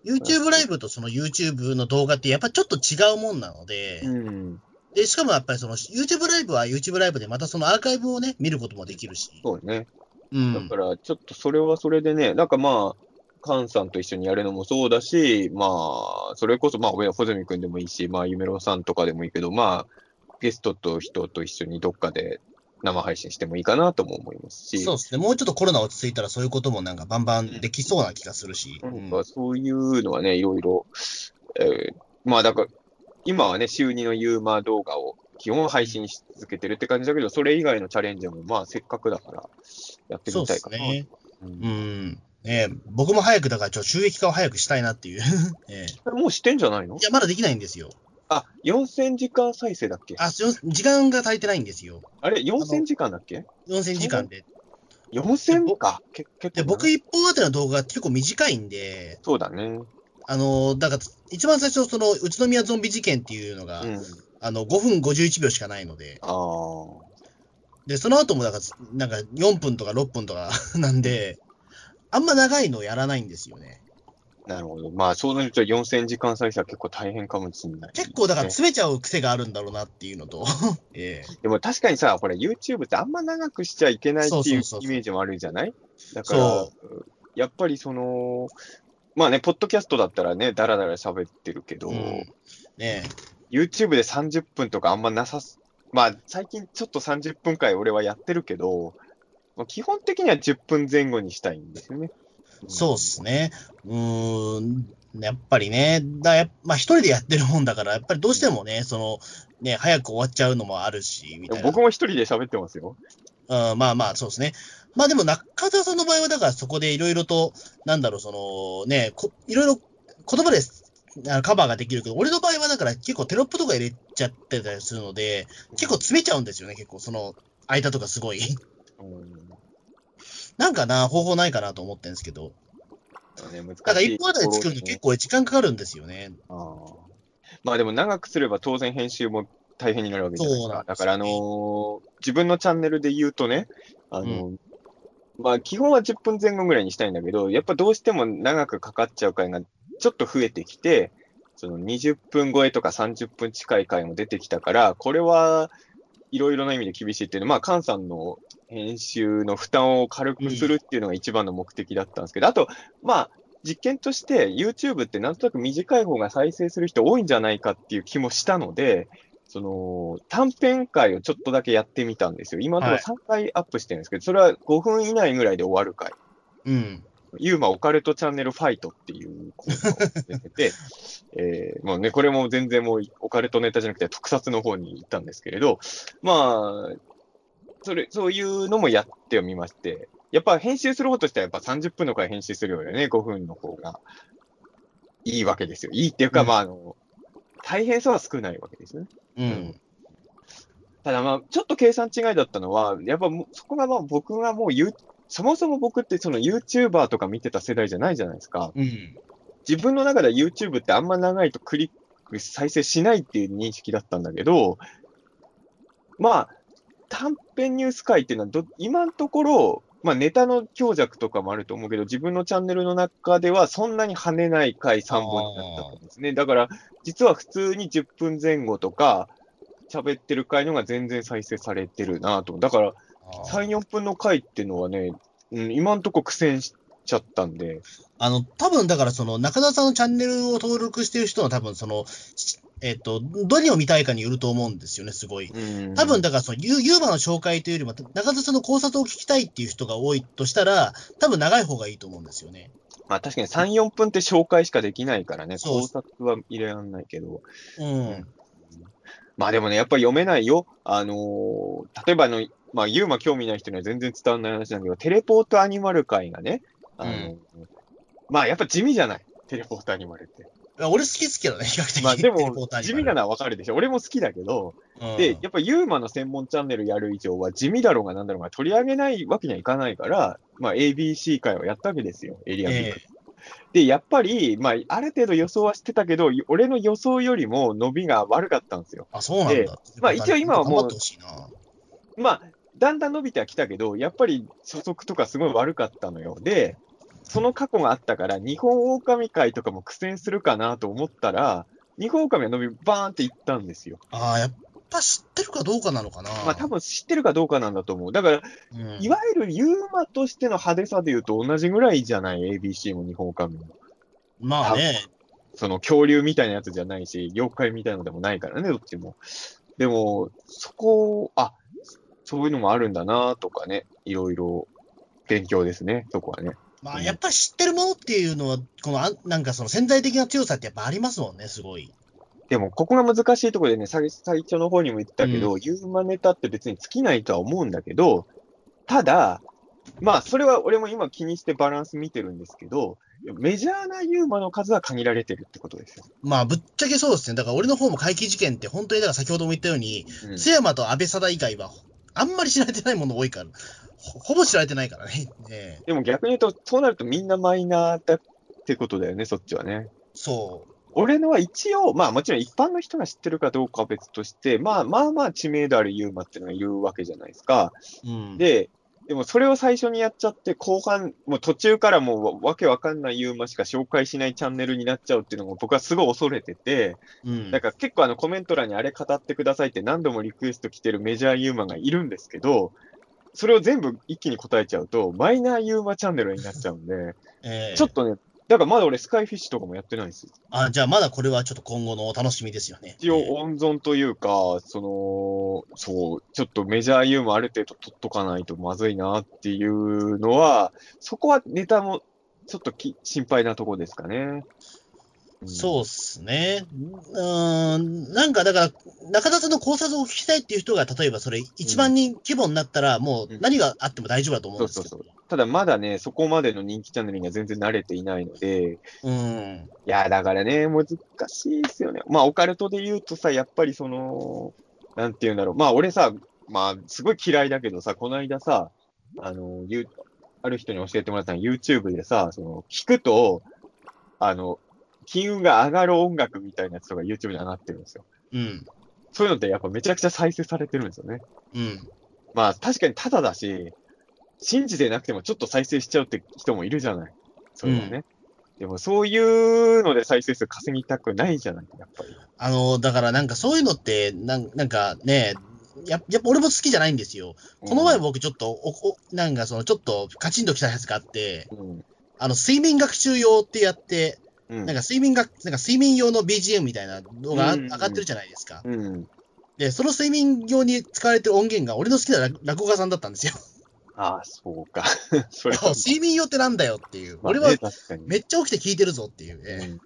YouTube ライブとその YouTube の動画ってやっぱちょっと違うもんなので、うん。で、しかもやっぱりその YouTube ライブは YouTube ライブでまたそのアーカイブをね、見ることもできるし。そうね。うん。だから、ちょっとそれはそれでね、なんかまあ、菅さんと一緒にやるのもそうだし、まあ、それこそ、まあ、穂積君でもいいし、まあ、夢郎さんとかでもいいけど、まあ、ゲストと人と一緒にどっかで生配信してもいいかなとも思いますし、そうですね。もうちょっとコロナ落ち着いたらそういうこともなんかバンバンできそうな気がするし。なんかそういうのはね、いろいろ、えーまあ、だから、今はね、週2のユーマー動画を基本配信し続けてるって感じだけど、それ以外のチャレンジも、まあ、せっかくだから、やってそうでみたいかな。すね。うんうん。ね僕も早くだからちょっと収益化を早くしたいなっていう。ええもうしてんじゃないの？いや、まだできないんですよ。あ、4000時間再生だっけ？あ、時間が足りてないんですよ。あれ、4000時間だっけ？4000時間で。?4000 か。け結で、構僕一本あたりの動画が結構短いんで、そうだね。あの、だから、一番最初、その、宇都宮ゾンビ事件っていうのが、うん。あの、5分51秒しかないので、ああ。で、その後も、だから、なんか4分とか6分とか なんで、あんま長いのやらないんですよね。なるほど。まあ、そうなると4000時間再生は結構大変かもしれない、結構、だからね詰めちゃう癖があるんだろうなっていうのと、ええ。でも確かにさ、これ YouTube ってあんま長くしちゃいけないっていうイメージもあるじゃない？だからそ、やっぱりその、まあね、ポッドキャストだったらね、だらだら喋ってるけど、うん。ね YouTube で30分とかあんまなさす、まあ最近ちょっと30分回俺はやってるけど、まあ、基本的には10分前後にしたいんですよね。そうっすね。うーん、やっぱりね、だやっまあ一人でやってるもんだから、やっぱりどうしてもね、その、ね、早く終わっちゃうのもあるし、みたいな。僕も一人で喋ってますよ。うん、まあまあ、そうですね。まあでも、中田さんの場合は、だからそこでいろいろと、なんだろう、その、ね、こいろいろ言葉であのカバーができるけど、俺の場合はだから結構テロップとか入れちゃってたりするので、結構詰めちゃうんですよね、結構、その、間とかすごい。うんなんかな、方法ないかなと思ってるんですけど、ね、難しいだから一本あたり作るの結構時間かかるんですよね。あーまあでも長くすれば当然編集も大変になるわけじゃないですか。すだからあのー自分のチャンネルで言うとね、あのーまあ基本は10分前後ぐらいにしたいんだけど、やっぱどうしても長くかかっちゃう回がちょっと増えてきて、その20分超えとか30分近い回も出てきたから、これはいろいろな意味で厳しいっていうのは、まあ、菅さんの編集の負担を軽くするっていうのが一番の目的だったんですけど、あと、まあ、実験として YouTube ってなんとなく短い方が再生する人多いんじゃないかっていう気もしたので、その短編回をちょっとだけやってみたんですよ。今のところ3回アップしてるんですけど、それは5分以内ぐらいで終わる回。うん。ユーマオカルトチャンネルファイトっていうコーナーを出てて、えーもうね、これも全然もうオカルトネタじゃなくて特撮の方に行ったんですけれど、まあ、それ、そういうのもやってみまして、やっぱ編集する方としてはやっぱ30分の回編集するよりね、5分の方が。いいわけですよ。いいっていうか、うんまあ、あの、大変さは少ないわけですね。うん。ただまあ、ちょっと計算違いだったのは、やっぱそこがまあ僕がもう言う、そもそも僕ってその YouTuber とか見てた世代じゃないじゃないですか。うん。自分の中では YouTube ってあんま長いとクリック再生しないっていう認識だったんだけど、まあ、短編ニュース会っていうのはど、今のところ、まあネタの強弱とかもあると思うけど、自分のチャンネルの中ではそんなに跳ねない回3本になったんですね。だから、実は普通に10分前後とか、喋ってる回のが全然再生されてるなと。だから、3、4分の回っていうのはね、うん、今んとこ苦戦しちゃったんで、あの、多分だからその中田さんのチャンネルを登録してる人は多分その、しえっ、と、どれを見たいかによると思うんですよね、すごい。うん多分だからそのユユーマの紹介というよりも、中田さんの考察を聞きたいっていう人が多いとしたら、多分長い方がいいと思うんですよね。まあ確かに3、4分って紹介しかできないからね、そう考察は入れらんないけど。うん。まあでもね、やっぱり読めないよ。あのー例えばあの、まあ、ユーマ興味ない人には全然伝わらない話なんだけど、テレポートアニマル会がね、あのーまあやっぱ地味じゃない、テレポートアニマルって。俺好きですけどね、比較的。まあでも地味なのはわかるでしょ。俺も好きだけど、うんで、やっぱユーマの専門チャンネルやる以上は地味だろうがなんだろうが取り上げないわけにはいかないから、まあ ABC 会をやったわけですよ、エリアビッグえで、やっぱり、まあ、ある程度予想はしてたけど、俺の予想よりも伸びが悪かったんですよ。あ、そうなんでだ。まあ一応今はもう。まあ、だんだん伸びてはきたけど、やっぱり初速とかすごい悪かったのよ。で、その過去があったから、日本狼会とかも苦戦するかなと思ったら、日本狼は伸びバーンっていったんですよ。ああ、やっぱ知ってるかどうかなのかな。まあ多分知ってるかどうかなんだと思う。だから、うんいわゆるユーマとしての派手さで言うと同じぐらいじゃない ?ABC も日本狼も。まあね、その恐竜みたいなやつじゃないし、妖怪みたいなのでもないからね、どっちも。でも、そこ、あ、そういうのもあるんだなとかね、いろいろ勉強ですね、そこはね。まあやっぱり知ってるものっていうのは、このあんなんかその潜在的な強さってやっぱありますもんね、すごい。でも、ここが難しいところでね、最最初の方にも言ったけど、ユーマネタって別に尽きないとは思うんだけど、ただ、まあ、それは俺も今気にしてバランス見てるんですけど、メジャーなユーマの数は限られてるってことですよ。まあぶっちゃけそうですね。だから俺の方も怪奇事件って本当にだから先ほども言ったように、うん津山と安倍貞以外はあんまり知られてないもの多いから、ほほぼ知られてないからね。ええでも逆に言うと、そうなるとみんなマイナーだってことだよね、そっちはね。そう。俺のは一応、まあもちろん一般の人が知ってるかどうかは別として、まあまあまあ知名度あるユーマっていうのが言うわけじゃないですか。うん。で、でもそれを最初にやっちゃって、後半、もう途中からもうわけわかんないユーマしか紹介しないチャンネルになっちゃうっていうのも僕はすごい恐れてて、うん、だから結構あのコメント欄にあれ語ってくださいって何度もリクエスト来てるメジャーユーマがいるんですけど、それを全部一気に答えちゃうと、マイナーユーマチャンネルになっちゃうんで、ええ。ちょっとね、だからまだ俺スカイフィッシュとかもやってないんですよ。あ、じゃあまだこれはちょっと今後のお楽しみですよね。一応温存というか、その、そう、ちょっとメジャーユーもある程度取っとかないとまずいなっていうのは、そこはネタもちょっとき心配なとこですかね。そうっすね。うーん、なんかだから、中田さんの考察を聞きたいっていう人が、例えばそれ1万人規模になったら、もう何があっても大丈夫だと思うんですけど。そうそうただまだね、そこまでの人気チャンネルには全然慣れていないので、うん。いや、だからね、難しいですよね。まあ、オカルトで言うとさ、やっぱりその、なんて言うんだろう。まあ、俺さ、まあ、すごい嫌いだけどさ、この間さ、あの、ゆある人に教えてもらったのは YouTube でさ、その、聞くと、あの、金運が上がる音楽みたいなやつとか YouTube に上がってるんですよ。うん。そういうのってやっぱめちゃくちゃ再生されてるんですよね。うん。まあ、確かにタダだし、信じてなくてもちょっと再生しちゃうって人もいるじゃない。そういうのね。でもそういうので再生数稼ぎたくないじゃない、やっぱり。あの、だからなんかそういうのって、なんなんかね、ややっぱ俺も好きじゃないんですよ。この前僕ちょっと、おおなんかそのちょっとカチンときたやつがあって、うん、あの、睡眠学習用ってやって、うん、なんか睡眠学、なんか睡眠用の BGM みたいなのがあうん上がってるじゃないですか。うん。で、その睡眠用に使われてる音源が俺の好きな落落語家さんだったんですよ。ああ、そうか。そ睡眠用ってなんだよっていう。まあね俺は。めっちゃ起きて聞いてるぞっていう。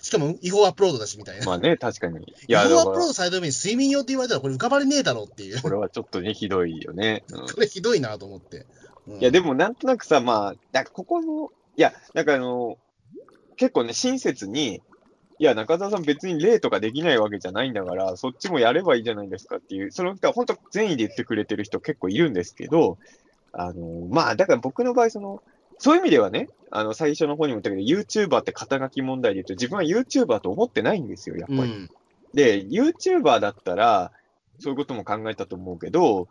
しかも違法アップロードだしみたいな。まあね、確かに。い違や、だから法アップロードされた上に睡眠用って言われたらこれ浮かばれねえだろうっていう。これはちょっとね、ひどいよね。うんこれひどいなと思って。うんいや、でもなんとなくさ、まあ、だここの、いや、だからあの、結構ね、親切に、いや、中澤さん別に例とかできないわけじゃないんだから、そっちもやればいいじゃないですかっていう、その人は本当善意で言ってくれてる人結構いるんですけど、あの、まあ、だから僕の場合、その、そういう意味ではね、あの、最初の方にも言ったけど、YouTuber って肩書き問題で言うと、自分は YouTuber と思ってないんですよ、やっぱり。うん。で、YouTuber だったら、そういうことも考えたと思うけど、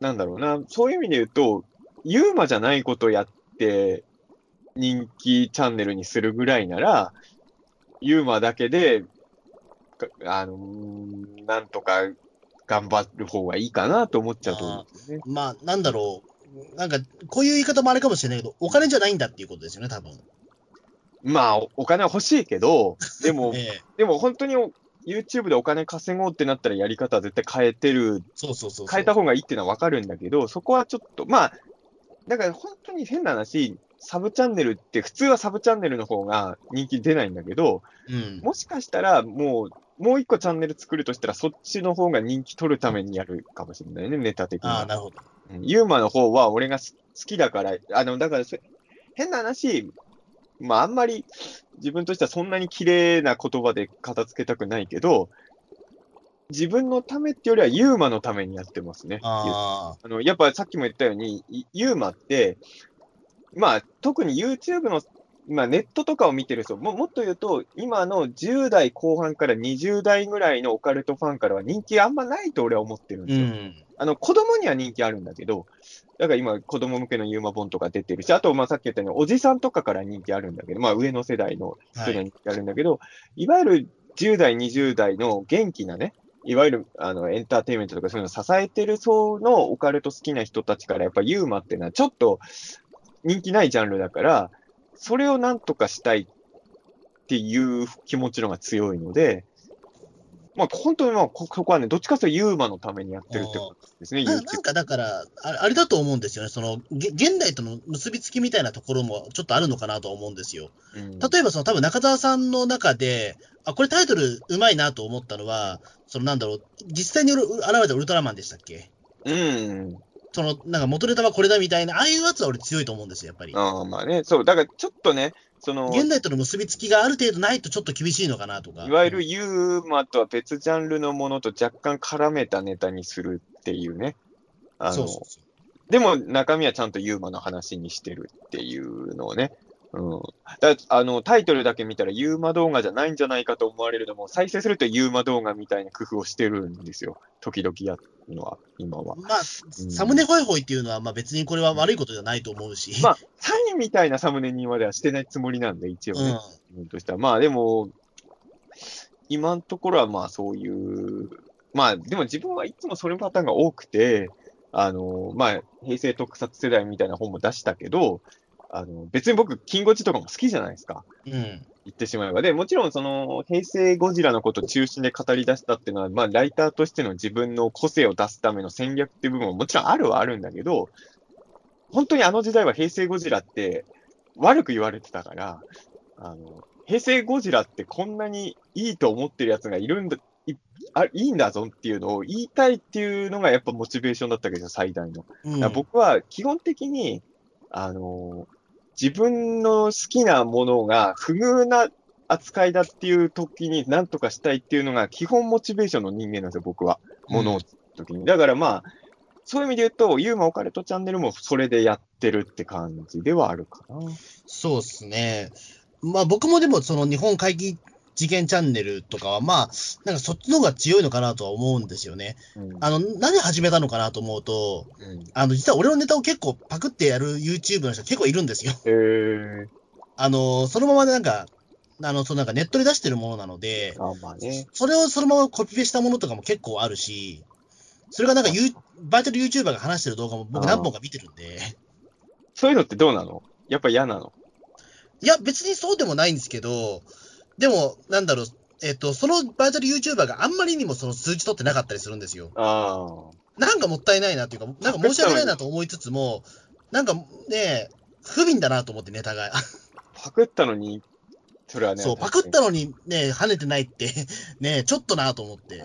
なんだろうな、そういう意味で言うと、ユーマじゃないことやって、人気チャンネルにするぐらいなら、ユーマだけで、かあのーなんとか頑張る方がいいかなと思っちゃうと思うんですよね。まあ、なんだろう。なんか、こういう言い方もあれかもしれないけど、お金じゃないんだっていうことですよね、多分。まあ、おお金は欲しいけど、でも、ええでも本当に YouTube でお金稼ごうってなったらやり方は絶対変えてるそうそうそう。変えた方がいいっていうのは分かるんだけど、そこはちょっと、まあ、だから本当に変な話、サブチャンネルって、普通はサブチャンネルの方が人気出ないんだけど、うん。もしかしたらもう、もう一個チャンネル作るとしたら、そっちの方が人気取るためにやるかもしれないね、ネタ的にああ、は。なるほど。うんユーマの方は俺がす好きだから、あの、だからそ、変な話、まああんまり自分としてはそんなに綺麗な言葉で片付けたくないけど、自分のためってよりはユーマのためにやってますね。ああの、やっぱさっきも言ったように、いユーマって、まあ、特に YouTube の、まあ、ネットとかを見てる人、ももっと言うと、今の10代後半から20代ぐらいのオカルトファンからは人気あんまないと俺は思ってるんあ。ですよ。うん。あの、子供には人気あるんだけど、だから今、子供向けのユーマ本とか出てるし、あと、まあ、さっき言ったように、おじさんとかから人気あるんだけど、まあ、上の世代の人には人気あるんだけど、い、わゆる10代、20代の元気なね、いわゆるあのエンターテインメントとかそういうのを支えてる層のオカルト好きな人たちから、やっぱユーマっていうのはちょっと人気ないジャンルだから、それをなんとかしたいっていう気持ちの方が強いので、まあ、本当にまあ、こここはね、どっちかというとユーマのためにやってるってことですね、なんかだから、あれだと思うんですよね。その、げ現代との結びつきみたいなところもちょっとあるのかなと思うんですよ。うん例えばその多分中澤さんの中で、あ、これタイトルうまいなと思ったのは、そのなんだろう、実際に現れたウルトラマンでしたっけ？うん。その、なんか元ネタはこれだみたいな、ああいうやつは俺強いと思うんですよ、やっぱり。ああ、まあね、そう、だからちょっとね、その、現代との結びつきがある程度ないとちょっと厳しいのかなとか。いわゆるユーマとは別ジャンルのものと若干絡めたネタにするっていうね。あのそうそうそう。でも中身はちゃんとユーマの話にしてるっていうのをね。うん、だあのタイトルだけ見たらユーマ動画じゃないんじゃないかと思われるのも、再生するとユーマ動画みたいな工夫をしてるんですよ。時々やるのは、今は。まあ、サムネホイホイっていうのは、まあ別にこれは悪いことじゃないと思うし。まあ、サインみたいなサムネにまではしてないつもりなんで、一応ね。うん。うんとしたら、まあでも、今のところはまあそういう、まあでも自分はいつもそれパターンが多くて、あの、まあ平成特撮世代みたいな本も出したけど、あの、別に僕、キンゴジとかも好きじゃないですか。うん。言ってしまえば。で、もちろんその、平成ゴジラのことを中心で語り出したっていうのは、まあライターとしての自分の個性を出すための戦略っていう部分ももちろんあるはあるんだけど、本当にあの時代は平成ゴジラって悪く言われてたから、あの、平成ゴジラってこんなにいいと思ってるやつがいるんだ、いあいいんだぞっていうのを言いたいっていうのがやっぱモチベーションだったわけですよ、最大の。うん僕は基本的に、あの自分の好きなものが不遇な扱いだっていう時に何とかしたいっていうのが基本モチベーションの人間なんですよ、僕は。ものを時に。だからまあ、そういう意味で言うと、ユーマオカルトチャンネルもそれでやってるって感じではあるかな。そうですね。まあ僕もでもその日本会議事件チャンネルとかはまあ、なんかそっちの方が強いのかなとは思うんですよね。うん。あの、何始めたのかなと思うと、うん。あの、実は俺のネタを結構パクってやる YouTube の人結構いるんですよ。えー、あの、そのままでなんか、あの、そのなんかネットで出してるものなので、あまあね。それをそのままコピペしたものとかも結構あるし、それがなんか、ユーバーチャル YouTuber が話してる動画も僕何本か見てるんで、そういうのってどうなの？やっぱ嫌なの？いや、別にそうでもないんですけど、でも、なんだろう、えっと、そのバーチャル YouTuber があんまりにもその数値取ってなかったりするんですよ。あなんかもったいないなっていうか、なんか申し訳ないなと思いつつも、なんかね、不憫だなと思ってネタが。あ、パクったのに、それはね。そう、パクったのにね、跳ねてないって、ね、ちょっとなと思って。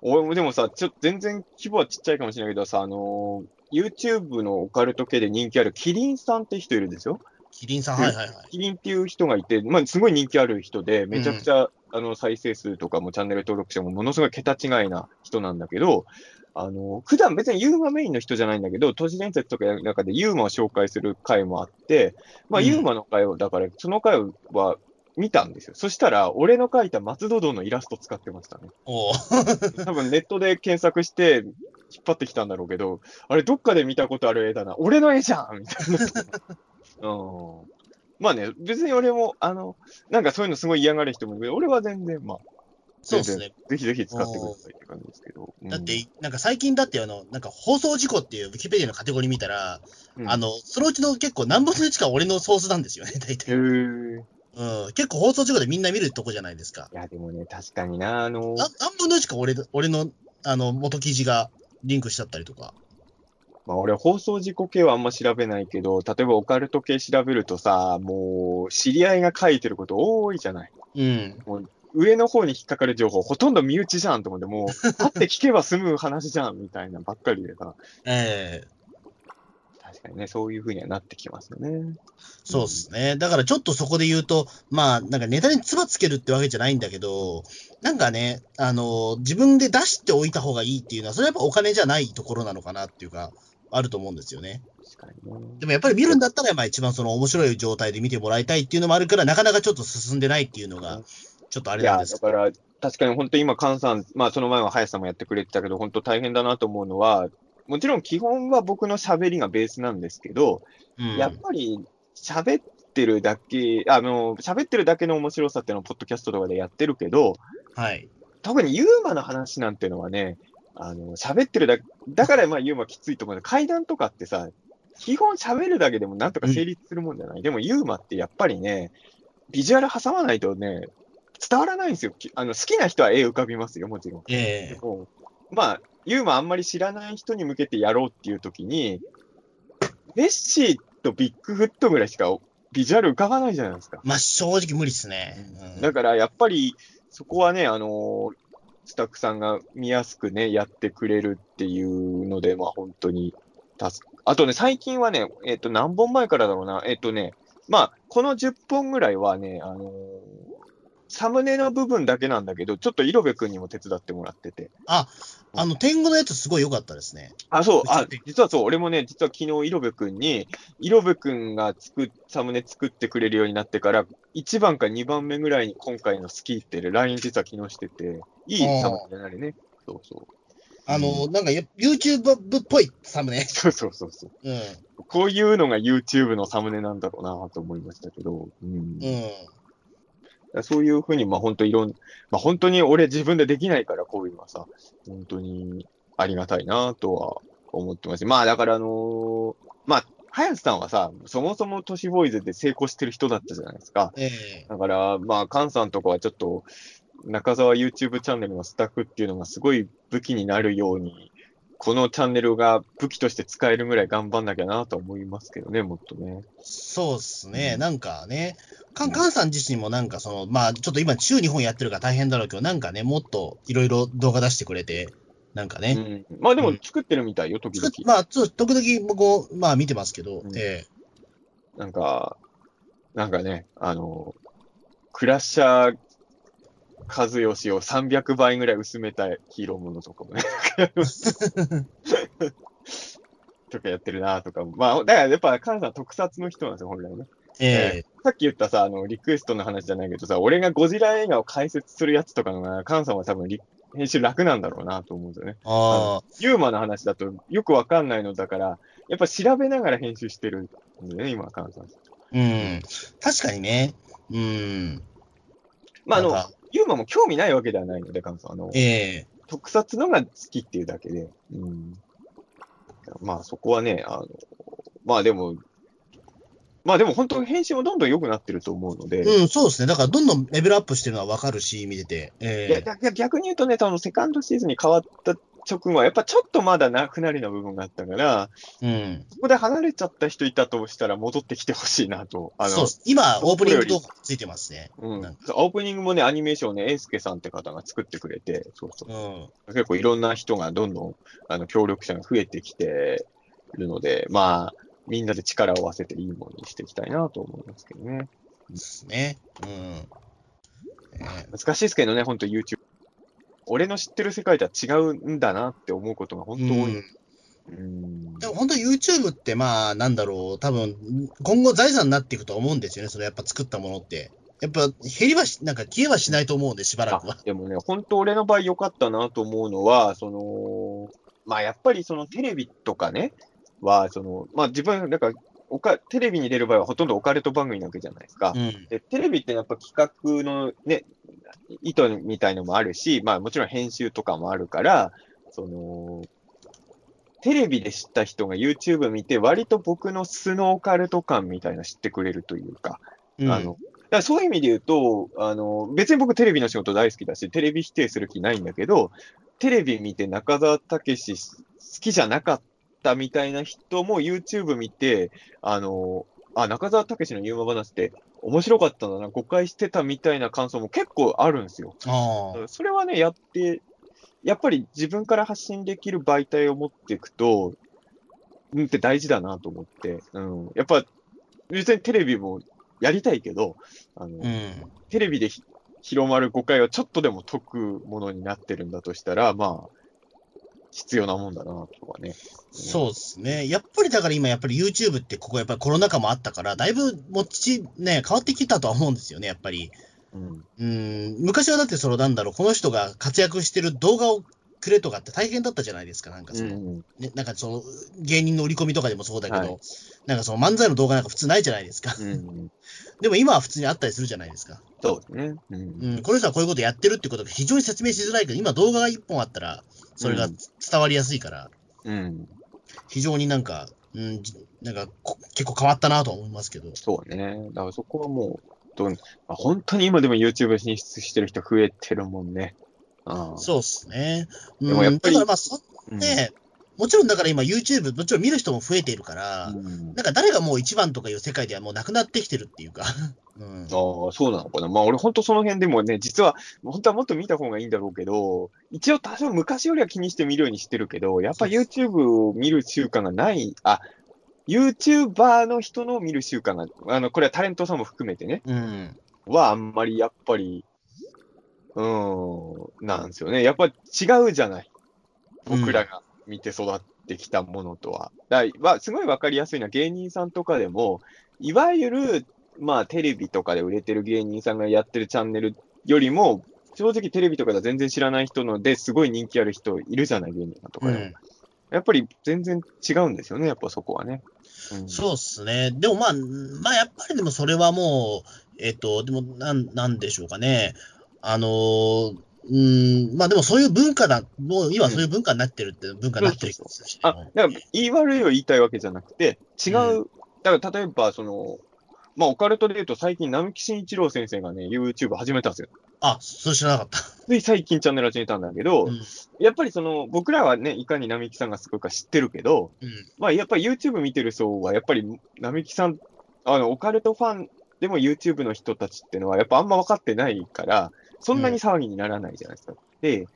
俺もでもさ、ちょっと全然規模はちっちゃいかもしれないけどさ、あのー YouTube のオカルト系で人気あるキリンさんって人いるでしょ？キリンさん、はいはいはい。キリンっていう人がいて、まあ、すごい人気ある人で、めちゃくちゃ、あの再生数とかもチャンネル登録者もものすごい桁違いな人なんだけど、あの、普段別にユーマメインの人じゃないんだけど、都市伝説とかの中でユーマを紹介する回もあって、まあ、うんユーマの回を、だから、その回は見たんですよ。そしたら、俺の描いた松戸道のイラスト使ってましたね。おー 多分ネットで検索して、引っ張ってきたんだろうけど、あれ、どっかで見たことある絵だな。俺の絵じゃんみたいな。うん。まあね、別に俺も、あの、なんかそういうのすごい嫌がる人もいるけど、俺は全然、まあ、そうですね。ぜひぜひ使ってくださいって感じですけど。うんだって、なんか最近だって、あの、なんか放送事故っていうウィキペディアのカテゴリー見たら、うんあの、そのうちの結構何分の1か俺のソースなんですよね、大へ体。ーうん。結構放送事故でみんな見るとこじゃないですか。いや、でもね、確かにな、あの、な何分の1か俺俺の、あの、元記事がリンクしちゃったりとか。まあ、俺、放送事故系はあんま調べないけど、例えばオカルト系調べるとさ、もう、知り合いが書いてること多いじゃない。うん。上の方に引っかかる情報、ほとんど身内じゃんと思って、もう、会って聞けば済む話じゃんみたいなばっかりでさ、ええ確かにね、そういう風にはなってきますよね。そうですね。だからちょっとそこで言うと、まあ、なんかネタに唾つけるってわけじゃないんだけど、なんかね、あの、自分で出しておいた方がいいっていうのは、それはやっぱお金じゃないところなのかなっていうか、あると思うんですよね。でもやっぱり見るんだったら、まあ一番その面白い状態で見てもらいたいっていうのもあるから、なかなかちょっと進んでないっていうのが、ちょっとあれなんですけど。だから、確かに本当今、菅さん、まあ、その前は林さんもやってくれてたけど、本当大変だなと思うのは、もちろん基本は僕の喋りがベースなんですけど、うんやっぱり喋ってるだけ、あの、喋ってるだけの面白さっていうのを、ポッドキャストとかでやってるけど、はい。特にユーマの話なんてのはね、あの、喋ってるだだからまあユーマきついと思う階段とかってさ、基本喋るだけでもなんとか成立するもんじゃない？でもユーマってやっぱりね、ビジュアル挟まないとね、伝わらないんですよ。きあの、好きな人は絵浮かびますよ、もちろん。ええもうまあ、ユーマあんまり知らない人に向けてやろうっていう時に、ネッシーとビッグフットぐらいしかビジュアル浮かばないじゃないですか。まあ正直無理っすね。うんだからやっぱり、そこはね、あのースタッフさんが見やすくね、やってくれるっていうので、まあ本当に。助かあとね、最近はね、えっ、と、何本前からだろうな、えっ、とね、まあ、この10本ぐらいはね、あのーサムネの部分だけなんだけど、ちょっと色部くんにも手伝ってもらってて。あの、天狗のやつすごい良かったですね。あ、そう、あ実はそう、俺もね、実は昨日、色部くんに、色部くんが作っ、サムネ作ってくれるようになってから、1番か2番目ぐらいに今回の好きって LINE 実は昨日してて、いいサムネになるね。そうそう。あの、なんかや YouTube っぽいサムネ。そうそうそうそう。うん。こういうのが YouTube のサムネなんだろうなと思いましたけど、うん。うん。そういうふうに、まあ本当いろん、まあ本当に俺自分でできないから、こういうのはさ、本当にありがたいなとは思ってます。まあだからあのーまあ、林さんはさ、そもそも都市ボーイズで成功してる人だったじゃないですか。ええだから、まあ、菅さんとかはちょっと、中澤 YouTube チャンネルのスタッフっていうのがすごい武器になるように、このチャンネルが武器として使えるぐらい頑張んなきゃなとは思いますけどね、もっとね。そうっすね。うんなんかね、カンカンさん自身もなんかその、まあちょっと今週日本やってるから大変だろうけど、なんかね、もっといろいろ動画出してくれて、なんかうね。ん。まあでも作ってるみたいよ、時々。まあ、ちょっと時々僕も、まあ見てますけど、うんえなんか、なんかね、あの、クラッシャー和義を300倍ぐらい薄めたヒーローものとかもね、とかやってるなとかも。まあ、だからやっぱ、カンさん特撮の人なんですよ、本来ね。ええさっき言ったさ、あの、リクエストの話じゃないけどさ、俺がゴジラ映画を解説するやつとかのが、カンさんは多分リ編集楽なんだろうなと思うんですよね。ああ、ユーマの話だとよくわかんないのだから、やっぱ調べながら編集してるんでね、今、カンさん。うん。確かにね。うん。まあ、あのユーマも興味ないわけではないので、カンさん。あの、ええ特撮のが好きっていうだけで。うん。まあ、そこはね、あの、まあでも、まあでも本当に編集もどんどん良くなってると思うので、うん、そうですね。だからどんどんレベルアップしてるのはわかるし、見てて。えいやえ逆逆に言うとね、そのセカンドシーズンに変わった直後は、やっぱちょっとまだな、不なりな部分があったから、うん。そこで離れちゃった人いたとしたら戻ってきてほしいなと。あの。今、オープニング動画ついてますね。うん。オープニングもね、アニメーションをね、エイスケさんって方が作ってくれて、そうそうう。ん。結構いろんな人がどんどん、あの、協力者が増えてきてるので、まあ、みんなで力を合わせていいものにしていきたいなと思いますけどね。ですね。うん。えー難しいですけどね、本当 YouTube。俺の知ってる世界とは違うんだなって思うことが本当多い。うんうんでも本当 YouTube ってまあ、なんだろう、多分、今後財産になっていくと思うんですよね、それやっぱ作ったものって。やっぱ減りはし、なんか消えはしないと思うんで、しばらくはあ。でもね、本当俺の場合良かったなと思うのは、その、まあやっぱりそのテレビとかね、は、その、まあ自分、なんか、おか、テレビに出る場合はほとんどオカルト番組なわけじゃないですか。うん。で、テレビってやっぱ企画のね、意図みたいのもあるし、まあもちろん編集とかもあるから、その、テレビで知った人が YouTube 見て、割と僕の素のオカルト感みたいなの知ってくれるというか、うんあの、だからそういう意味で言うと、あの、別に僕テレビの仕事大好きだし、テレビ否定する気ないんだけど、テレビ見て中澤武史好きじゃなかったみたいな人も YouTube 見て、あの、あ、中澤武史のユーマ話って面白かったんだな、誤解してたみたいな感想も結構あるんですよ。それはね、やって、やっぱり自分から発信できる媒体を持っていくと、うんって大事だなと思って、うん。やっぱ、別にテレビもやりたいけど、あの、うん。テレビでひ広まる誤解はちょっとでも解くものになってるんだとしたら、まあ、必要なもんだなとかね。そうですね。やっぱりだから今、やっぱり YouTube ってここやっぱりコロナ禍もあったから、だいぶ持ち、ね、変わってきたとは思うんですよね、やっぱり。うん。うん、昔はだってそのなんだろう、この人が活躍してる動画をくれとかって大変だったじゃないですか、なんかうその、ん。ね、なんかその芸人の売り込みとかでもそうだけど、はいなんかその漫才の動画なんか普通ないじゃないですか。うん。でも今は普通にあったりするじゃないですか。そうですね。うん。うん、この人はこういうことやってるってことが非常に説明しづらいけど、今動画が一本あったら、それがうん伝わりやすいから、うん。非常になんか、うん、じなんかこ結構変わったなとは思いますけど。そうね。だからそこはもう、どんまあ、本当に今でも YouTube 進出してる人増えてるもんね。ああそうっすね。うん、でもやっぱりだからまあ、そうんね、もちろんだから今 YouTube、もちろん見る人も増えているから、うんなんか誰がもう一番とかいう世界ではもうなくなってきてるっていうか。うん、ああ、そうなのかな。まあ俺本当その辺でもね、実は、本当はもっと見た方がいいんだろうけど、一応多少昔よりは気にして見るようにしてるけど、やっぱ YouTube を見る習慣がない、あ、YouTuber の人の見る習慣が、あの、これはタレントさんも含めてね、うん。はあんまりやっぱり、うーん、なんですよね。やっぱ違うじゃない。僕らが見て育ってきたものとは。だまあ、すごいわかりやすいのは芸人さんとかでも、いわゆる、まあ、テレビとかで売れてる芸人さんがやってるチャンネルよりも、正直テレビとかでは全然知らない人のですごい人気ある人いるじゃない、芸人さんとかでも。うん、やっぱり全然違うんですよね、やっぱそこはね。うん、そうっすね。でもまあ、まあやっぱりでもそれはもう、えっと、でもなん、なんでしょうかね。あのーうん、まあでもそういう文化だ、もう今そういう文化になってるって、文化になってる人ですし、あ、だから言い悪いを言いたいわけじゃなくて、違う、うだから例えば、その、まあ、オカルトで言うと最近、並木慎一郎先生がね、YouTube 始めたんですよ。あ、それ知らなかった。つい最近チャンネル始めたんだけど、うん。やっぱりその、僕らはね、いかに並木さんがすごいか知ってるけど、うん。まあ、やっぱり YouTube 見てる層は、やっぱり並木さん、あの、オカルトファンでも YouTube の人たちってのは、やっぱあんま分かってないから、そんなに騒ぎにならないじゃないですか。で、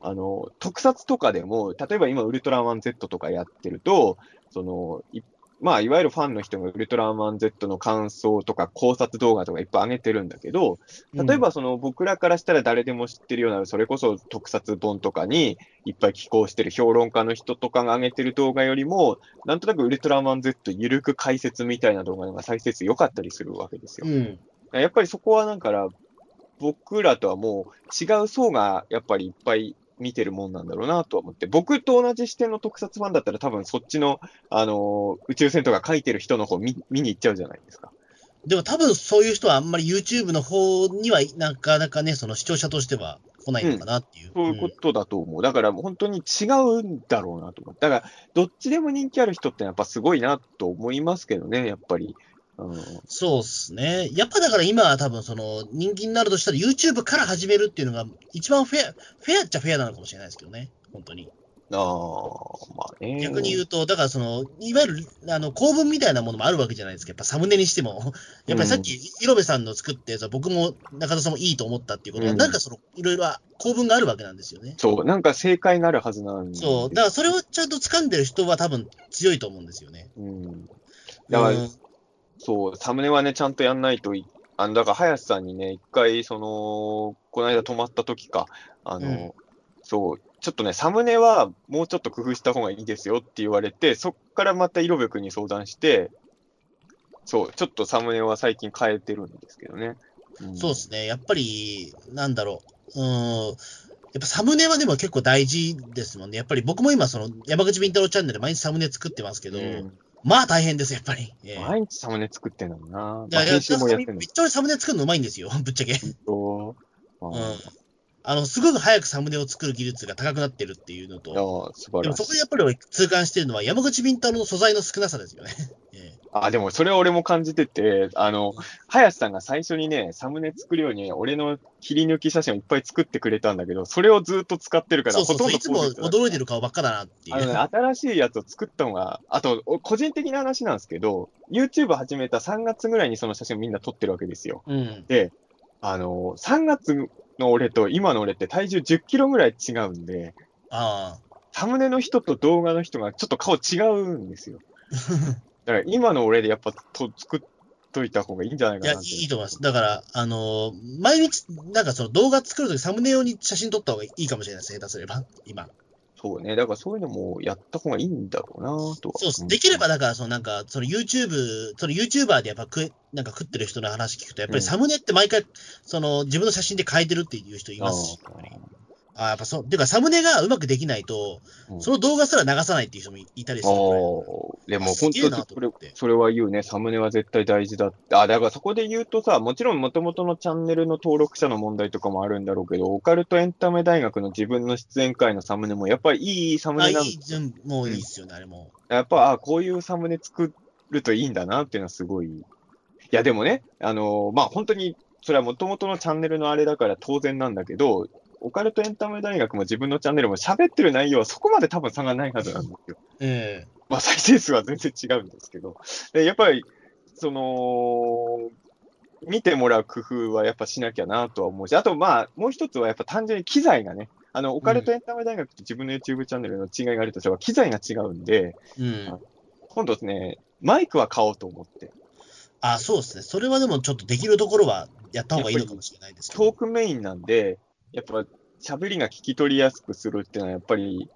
あの、特撮とかでも、例えば今、ウルトラマン Z とかやってると、その、いまあ、いわゆるファンの人がウルトラマン Z の感想とか考察動画とかいっぱい上げてるんだけど、例えばその僕らからしたら誰でも知ってるような、それこそ特撮本とかにいっぱい寄稿してる評論家の人とかが上げてる動画よりも、なんとなくウルトラマン Z ゆるく解説みたいな動画の方が再生数良かったりするわけですよ。うん。やっぱりそこはだから、僕らとはもう違う層がやっぱりいっぱい見てるもんなんだろうなとは思って、僕と同じ視点の特撮ファンだったら多分そっちの、あの宇宙船とか書いてる人の方見見に行っちゃうじゃないですか。でも多分そういう人はあんまり YouTube の方にはなかなかね、その視聴者としては来ないのかなっていう。そういうことだと思う。だから本当に違うんだろうなと思う。だから、どっちでも人気ある人ってやっぱすごいなと思いますけどね、やっぱり。うん、そうっすね。やっぱだから今は多分その人気になるとしたら YouTube から始めるっていうのが一番フェア、フェアっちゃフェアなのかもしれないですけどね。本当に。ああ、まあね。逆に言うと、だからその、いわゆる、あの、構文みたいなものもあるわけじゃないですか。やっぱサムネにしても。やっぱりさっき、色部さんの作って、さ僕も中田さんもいいと思ったっていうことは、うんなんかその、いろいろ構文があるわけなんですよね。そう、なんか正解があるはずなんでそう。だからそれをちゃんと掴んでる人は多分強いと思うんですよね。うん。だからうんそう、サムネはね、ちゃんとやんないとい、あの、だから、林さんにね、一回、その、この間泊まった時か、あの、うんそう、ちょっとね、サムネはもうちょっと工夫した方がいいですよって言われて、そっからまた色部君に相談して、そう、ちょっとサムネは最近変えてるんですけどね。んそうですね。やっぱり、なんだろう。うん。やっぱサムネはでも結構大事ですもんね。やっぱり僕も今、その山口ビンタロウチャンネル毎日サムネ作ってますけど、うんまあ大変です、やっぱり。ええ毎日サムネ作ってんだもんな。いまあやいや、編集もやってんのめっちゃサムネ作るのうまいんですよ、ぶっちゃけ。うんー。あの、すごく早くサムネを作る技術が高くなってるっていうのと、ー素晴でもらしい。そこでやっぱり俺痛感してるのは山口ビンタロウの素材の少なさですよね。ええあ、でもそれは俺も感じてて、あの、林さんが最初にね、サムネ作るように、俺の切り抜き写真をいっぱい作ってくれたんだけど、それをずっと使ってるから、そうそうそう、ほとんどいつも驚いてる顔ばっかだなっていう。ね、新しいやつを作ったのが、あと、お個人的な話なんですけど、YouTube 始めた3月ぐらいにその写真をみんな撮ってるわけですよ。うん。あの、3月の俺と今の俺って体重10キロぐらい違うんで、あサムネの人と動画の人がちょっと顔違うんですよ。だから今の俺でやっぱと作っといた方がいいんじゃないかないって。いと思います。だから、あのー毎日、なんかその動画作るときサムネ用に写真撮った方がいいかもしれないです、下手すれば、今。そうね。だからそういうのもやった方がいいんだろうなとは。そうっす。できれば、だから、そのなんか、その YouTube、その YouTuber でやっぱ食え、なんか食ってる人の話聞くと、やっぱりサムネって毎回、その自分の写真で変えてるっていう人いあますし、やっーぱり。あーやっぱそう、ていうかサムネがうまくできないと、うんその動画すら流さないっていう人もいたりすあるぐらでもすげえな本当にそれと思ってそれは言うね。サムネは絶対大事だって。あ、だからそこで言うとさ、もちろん元々のチャンネルの登録者の問題とかもあるんだろうけど、オカルトエンタメ大学の自分の出演会のサムネもやっぱりいいサムあ、ネなんいい、全部もういいっすよね、あれも。やっぱ、あこういうサムネ作るといいんだなっていうのはすごい。いや、でもね、あのーまあ、本当に、それは元々のチャンネルのあれだから当然なんだけど、オカルトエンタメ大学も自分のチャンネルも喋ってる内容はそこまで多分差がないはずなんですよ。ええまあ、再生数は全然違うんですけど。でやっぱり、その、見てもらう工夫はやっぱしなきゃなとは思うし、あとまあ、もう一つはやっぱ単純に機材がね、あの、オカルトエンタメ大学と自分の YouTube チャンネルの違いがあるとしては、機材が違うんで、うん。今度ですね、マイクは買おうと思って、あ、そうですね。それはでもちょっとできるところはやった方がいいのかもしれないですけトーど。クメインなんで、やっぱ喋りが聞き取りやすくするっていうのは、やっぱり、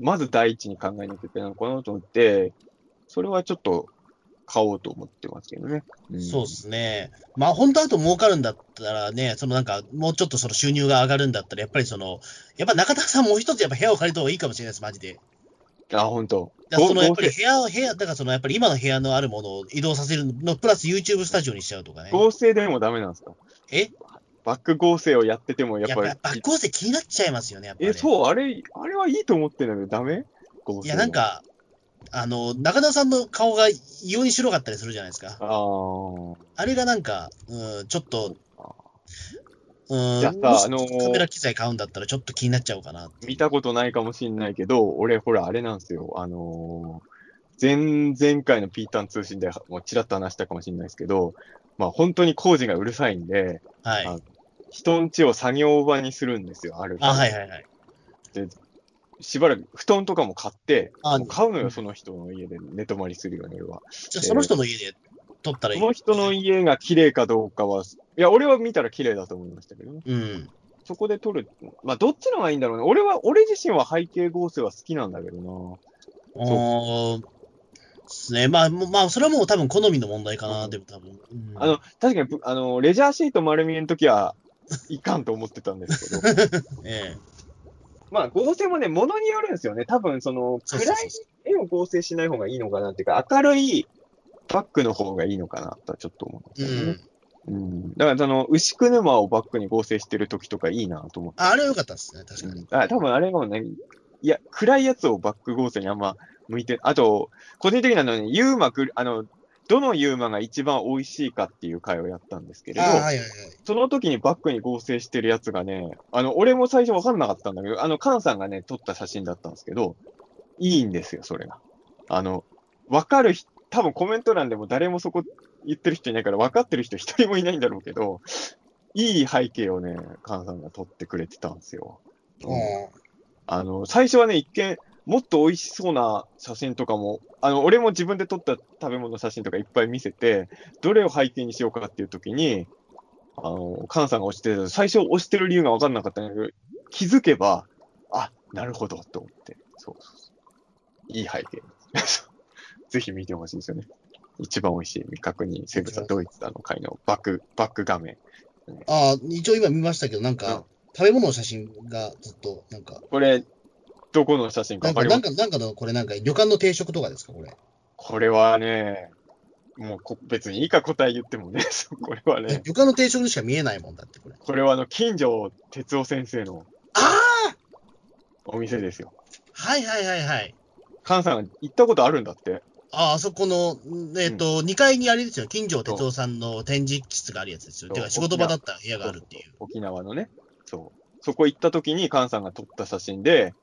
まず第一に考えなきゃいけないのかなと思って、それはちょっと買おうと思ってますけどね。んそうですね。まあ、本当だと儲かるんだったらね、そのなんか、もうちょっとその収入が上がるんだったら、やっぱりその、やっぱ中田さんもう一つやっぱ部屋を借りた方がいいかもしれないです、マジで。あ、本当。だそのやっぱり合部屋を、部屋、だからそのやっぱり今の部屋のあるものを移動させるの、プラス YouTube スタジオにしちゃうとかね。合成でもダメなんですか？え？バック合成をやってても、やっぱぱり。バック構成気になっちゃいますよね、やっぱり。え、そう、あれ、あれはいいと思ってんだけど、ダメ？いや、なん。か、あの、中田さんの顔が異様に白かったりするじゃないですか。ああ。あれがなんか、うん、ちょっと、うん、さあのーカメラ機材買うんだったらちょっと気になっちゃうかな見たことないかもしんないけど、俺、ほら、あれなんですよ。あのー前、前回のピータン通信でもうちらっと話したかもしれないですけど、まあ本当に工事がうるさいんで、はい。あ人ん家を作業場にするんですよ、ある日。あ、はいはいはい。しばらく布団とかも買って、あ買うのよ、その人の家で寝泊まりするように、俺は。じゃあその人の家で撮ったらいい。その人の家が綺麗かどうかは、いや、俺は見たら綺麗だと思いましたけどね。うん。そこで撮る。まあ、どっちのがいいんだろうね。俺は、俺自身は背景合成は好きなんだけどな。おーですね。まあ、まあ、それはもう多分好みの問題かな、うんでも多分。うんあの、確かにぶ、あの、レジャーシート丸見えの時は いかんと思ってたんですけど、ええ。まあ、合成もね、ものによるんですよね。多分、その、暗い絵を合成しない方がいいのかなっていうか、明るいバックの方がいいのかなとはちょっと思うんですよね。うん。うん。だから、その、牛久沼をバックに合成してる時とかいいなと思って。ああれは良かったですね、確かに。あ、多分あれがね、いや、暗いやつをバック合成にあんま向いて、あと、個人的なのに、ユーマグ、あの、どのユーマが一番美味しいかっていう回をやったんですけれど、あはいはいはい。その時にバックに合成してるやつがね、あの、俺も最初わかんなかったんだけど、あの、カンさんがね、撮った写真だったんですけど、いいんですよ、それが。あの、わかる人、多分コメント欄でも誰もそこ言ってる人いないから分かってる人一人もいないんだろうけど、いい背景をね、カンさんが撮ってくれてたんですよ。うんあの、最初はね、一見、もっと美味しそうな写真とかも、あの、俺も自分で撮った食べ物の写真とかいっぱい見せて、どれを背景にしようかっていう時に、あの、カンさんが押してる、最初押してる理由が分かんなかったんだけど、気づけば、あ、なるほど、と思って。そうそうそう。いい背景。ぜひ見てほしいですよね。一番美味しい未確認生物はドイツだの回のバック、バック画面。ああ、一応今見ましたけど、なんか、うん食べ物の写真がずっと、なんか、これ、どこの写真かなんか、なんか、なんかの、これなんか、旅館の定食とかですか、これ。これはね、もうこ別にいいか答え言ってもね、これはね、旅館の定食にしか見えないもんだって、これ。これはあの、金城哲夫先生のあお店ですよ。はいはいはいはい。菅さん行ったことあるんだって。あ、あそこの、んえっ、と、2階にあれですよ、金城哲夫さんの展示室があるやつですよ。てか、仕事場だった部屋があるっていう。沖縄のね。そう。そこ行った時に菅さんが撮った写真で、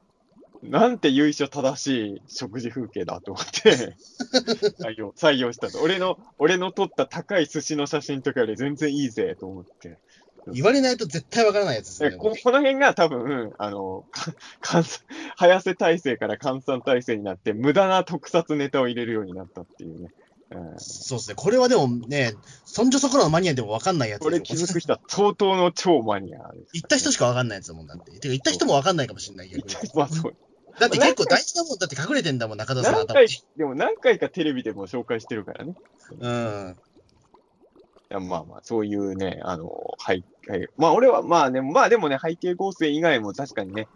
なんて由緒正しい食事風景だと思って 採用、採用したと。俺の、俺の撮った高い寿司の写真とかより全然いいぜと思って。言われないと絶対わからないやつですえね。ここの辺が多分、あの、か早瀬体制から換算体制になって、無駄な特撮ネタを入れるようになったっていうね。うん、そうですね。これはでもね、そんじょそこらのマニアでもわかんないやつこれ気づく人は相当の超マニアです、行った人しかわかんないやつだもんだって。てか、行った人もわかんないかもしれないけど。だって結構大事なもんだって隠れてんだもん、中田さん何頭回に。、でも何回かテレビでも紹介してるからね。うん。いやまあまあ、そういうね、あの、背景、まあ俺はまあね、まあでもね、背景合成以外も確かにね、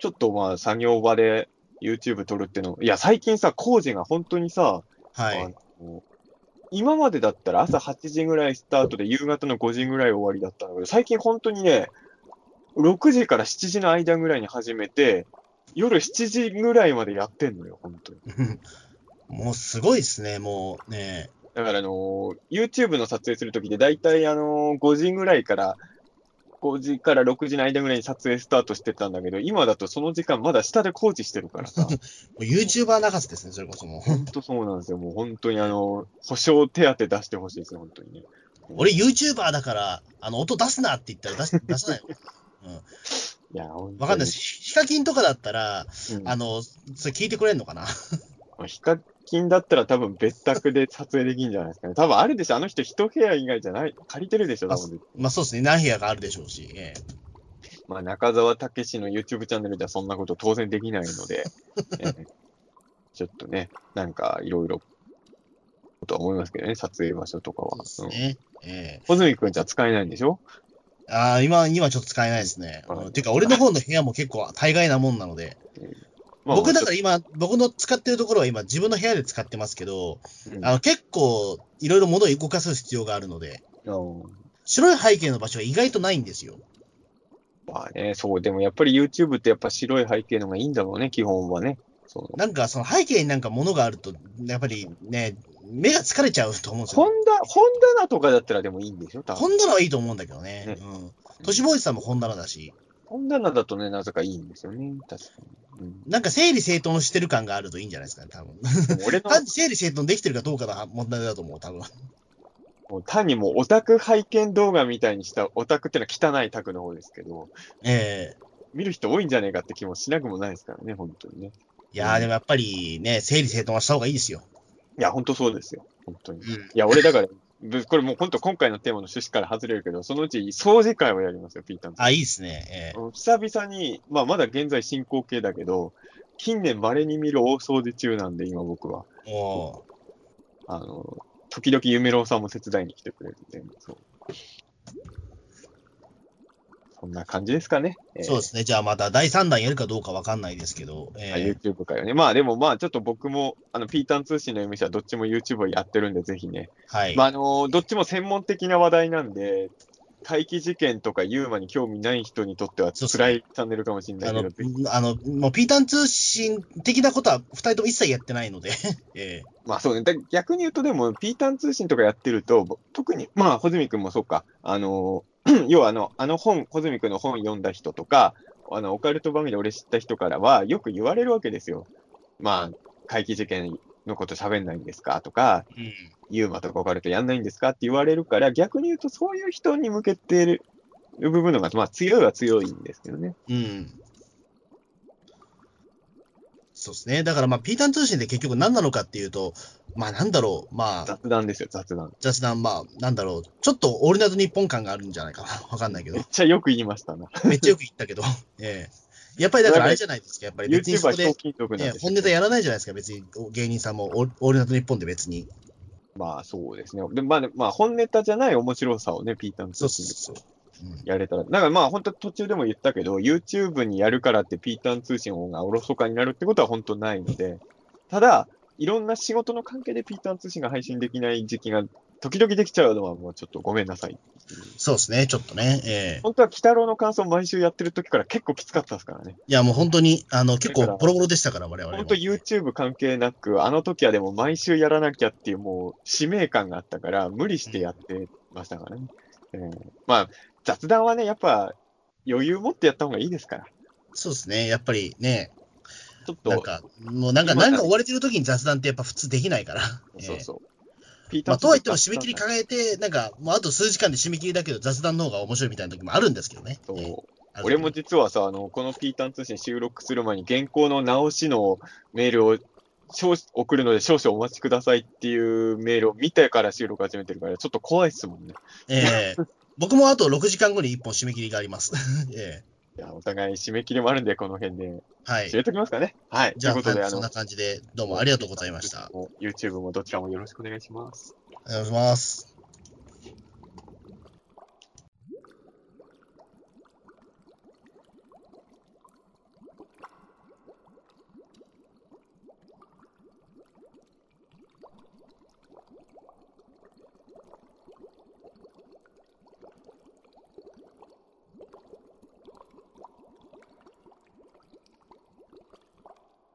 ちょっとまあ作業場で YouTube 撮るっていうの、いや最近さ、工事が本当にさ、はい。あの今までだったら朝8時ぐらいスタートで夕方の5時ぐらい終わりだったんだけど、最近本当にね、6時から7時の間ぐらいに始めて、夜7時ぐらいまでやってんのよ、本当に。もうすごいですね、もうね。だから、あのー YouTube の撮影するときで、だいたい、あのー5時ぐらいから、5時から6時の間ぐらいに撮影スタートしてたんだけど、今だとその時間まだ下で工事してるからさ、もう YouTuber 泣かせですね、それこそもう。本当そうなんですよ。もう本当にあの、保証手当出してほしいですね、本当にね。俺 YouTuber だから、あの、音出すなって言ったら出し 出さないよ。いや、本当にわかんないです。ヒカキンとかだったら、うんあの、それ聞いてくれんのかな？ヒカキンだったら多分別宅で撮影できるんじゃないですかね。多分あるでしょ。あの人一部屋以外じゃない。借りてるでしょ、多分。まあそうですね、何部屋があるでしょうし。ええまあ、中澤武史の YouTube チャンネルではそんなこと当然できないので、えーちょっとね、なんかいろいろ、とは思いますけどね、撮影場所とかは。うん。ね。ええ穂積君じゃ使えないんでしょ？ああ、今、今ちょっと使えないですね。ていうか、俺の方の部屋も結構大概なもんなので、まあ僕だから今、僕の使ってるところは今自分の部屋で使ってますけど、うんあの結構いろいろ物を動かす必要があるので、うん白い背景の場所が意外とないんですよ。まあね、そう、でもやっぱり YouTube ってやっぱ白い背景のがいいんだろうね、基本はね。なんかその背景になんか物があると、やっぱりね、目が疲れちゃうと思うんですよ。本田、本棚とかだったらでもいいんでしょ。本棚はいいと思うんだけどね。ねうん。都市ボーイズさんも本棚だし、本棚だとね、なぜかいいんですよね。確かに。うんなんか整理整頓してる感があるといいんじゃないですかね、多分。俺の、整理整頓できてるかどうかの問題だと思う、多分。もう単にもうオタク拝見動画みたいにしたオタクってのは汚いタクの方ですけど、ええ見る人多いんじゃねえかって気もしなくもないですからね、本当にね。いやー、でもやっぱりね、整理整頓はした方がいいですよ。いや、本当そうですよ。本当に。いうん。や、俺だから、ぶこれもう本当今回のテーマの趣旨から外れるけど、そのうち掃除会をやりますよ、ピータンさんあ、いいですね。ええうん久々に、まあまだ現在進行形だけど、近年稀に見る大掃除中なんで、今僕は。もあの、時々夢郎さんも手伝いに来てくれるんで、そう。そんな感じですかね。う、そうですね。じゃあまた第3弾やるかどうかわかんないですけど、えーえ YouTube かよね。まあでもまあちょっと僕も、あの、ピータン通信の MC はどっちも YouTube をやってるんで、ぜひね。えはい。まああの、どっちも専門的な話題なんで、怪奇事件とかユーマに興味ない人にとっては辛いチャンネルかもしれなあのいけど、ぜひ、あの、もうピータン通信的なことは二人とも一切やってないので、ええまあそうね。だ逆に言うとでも、ピータン通信とかやってると、特に、まあ、穂積君もそうか、あの、要はあの、あの本、穂積君の本読んだ人とか、あの、オカルト番組で俺知った人からは、よく言われるわけですよ。まあ、怪奇事件のこと喋んないんですかとか、うんユーマとかオカルトやんないんですかって言われるから、逆に言うとそういう人に向けてる部分のが、まあ強いは強いんですけどね。うん。そうですね。だからまあ、ピータン通信って結局何なのかっていうと、まあなんだろう、まあ、雑談ですよ、雑談。雑談、まあ、なんだろう、ちょっとオールナイト日本感があるんじゃないかな。わかんないけどめっ。ちゃよく言いましたな。めっちゃよく言ったけど。ええやっぱりだからあれじゃないですか。やっぱり別にそこではひょう、きん族なんええですよ本ネタやらないじゃないですか。別に芸人さんもオールナイト日本で別に。まあそうですね。でまあ、ね、まあ本ネタじゃない面白さをね、ピーターのそう通信そうそう。うんやれたら。だからまあ本当途中でも言ったけど、YouTube にやるからってピーターン通信がおろそかになるってことは本当ないので、ただ、いろんな仕事の関係でピーターン通信が配信できない時期が時々できちゃうのはもうちょっとごめんなさい。そうですね、ちょっとね。ええ本当は鬼太郎の感想毎週やってる時から結構きつかったですからね。いや、もう本当に、あの、結構ボロボロでしたから、我々も。本当 YouTube 関係なく、あの時はでも毎週やらなきゃっていうもう使命感があったから、無理してやってましたからね。えーまあ、雑談はね、やっぱ余裕持ってやった方がいいですから。そうですね、やっぱりね、ちょっと、なんか、もうなんか、今なんか追われてる時に雑談ってやっぱ普通できないから。ええそうそう。ピーまあ、とはいっても締め切りか考えて、なんか、もうあと数時間で締め切りだけど雑談の方が面白いみたいな時もあるんですけどね。そうええある俺も実はさ、あの、このピーターン通信収録する前に原稿の直しのメールを送るので少々お待ちくださいっていうメールを見てから収録始めてるから、ちょっと怖いっすもんね。ええ僕もあと6時間後に1本締め切りがあります。ええいや、お互い締め切りもあるんで、この辺ではい締。めときますかね？はい。じゃあ、ということで、あのはいそんな、感じで、どうもありがとうございました。YouTube もどちらもよろしくお願いします。お願いします。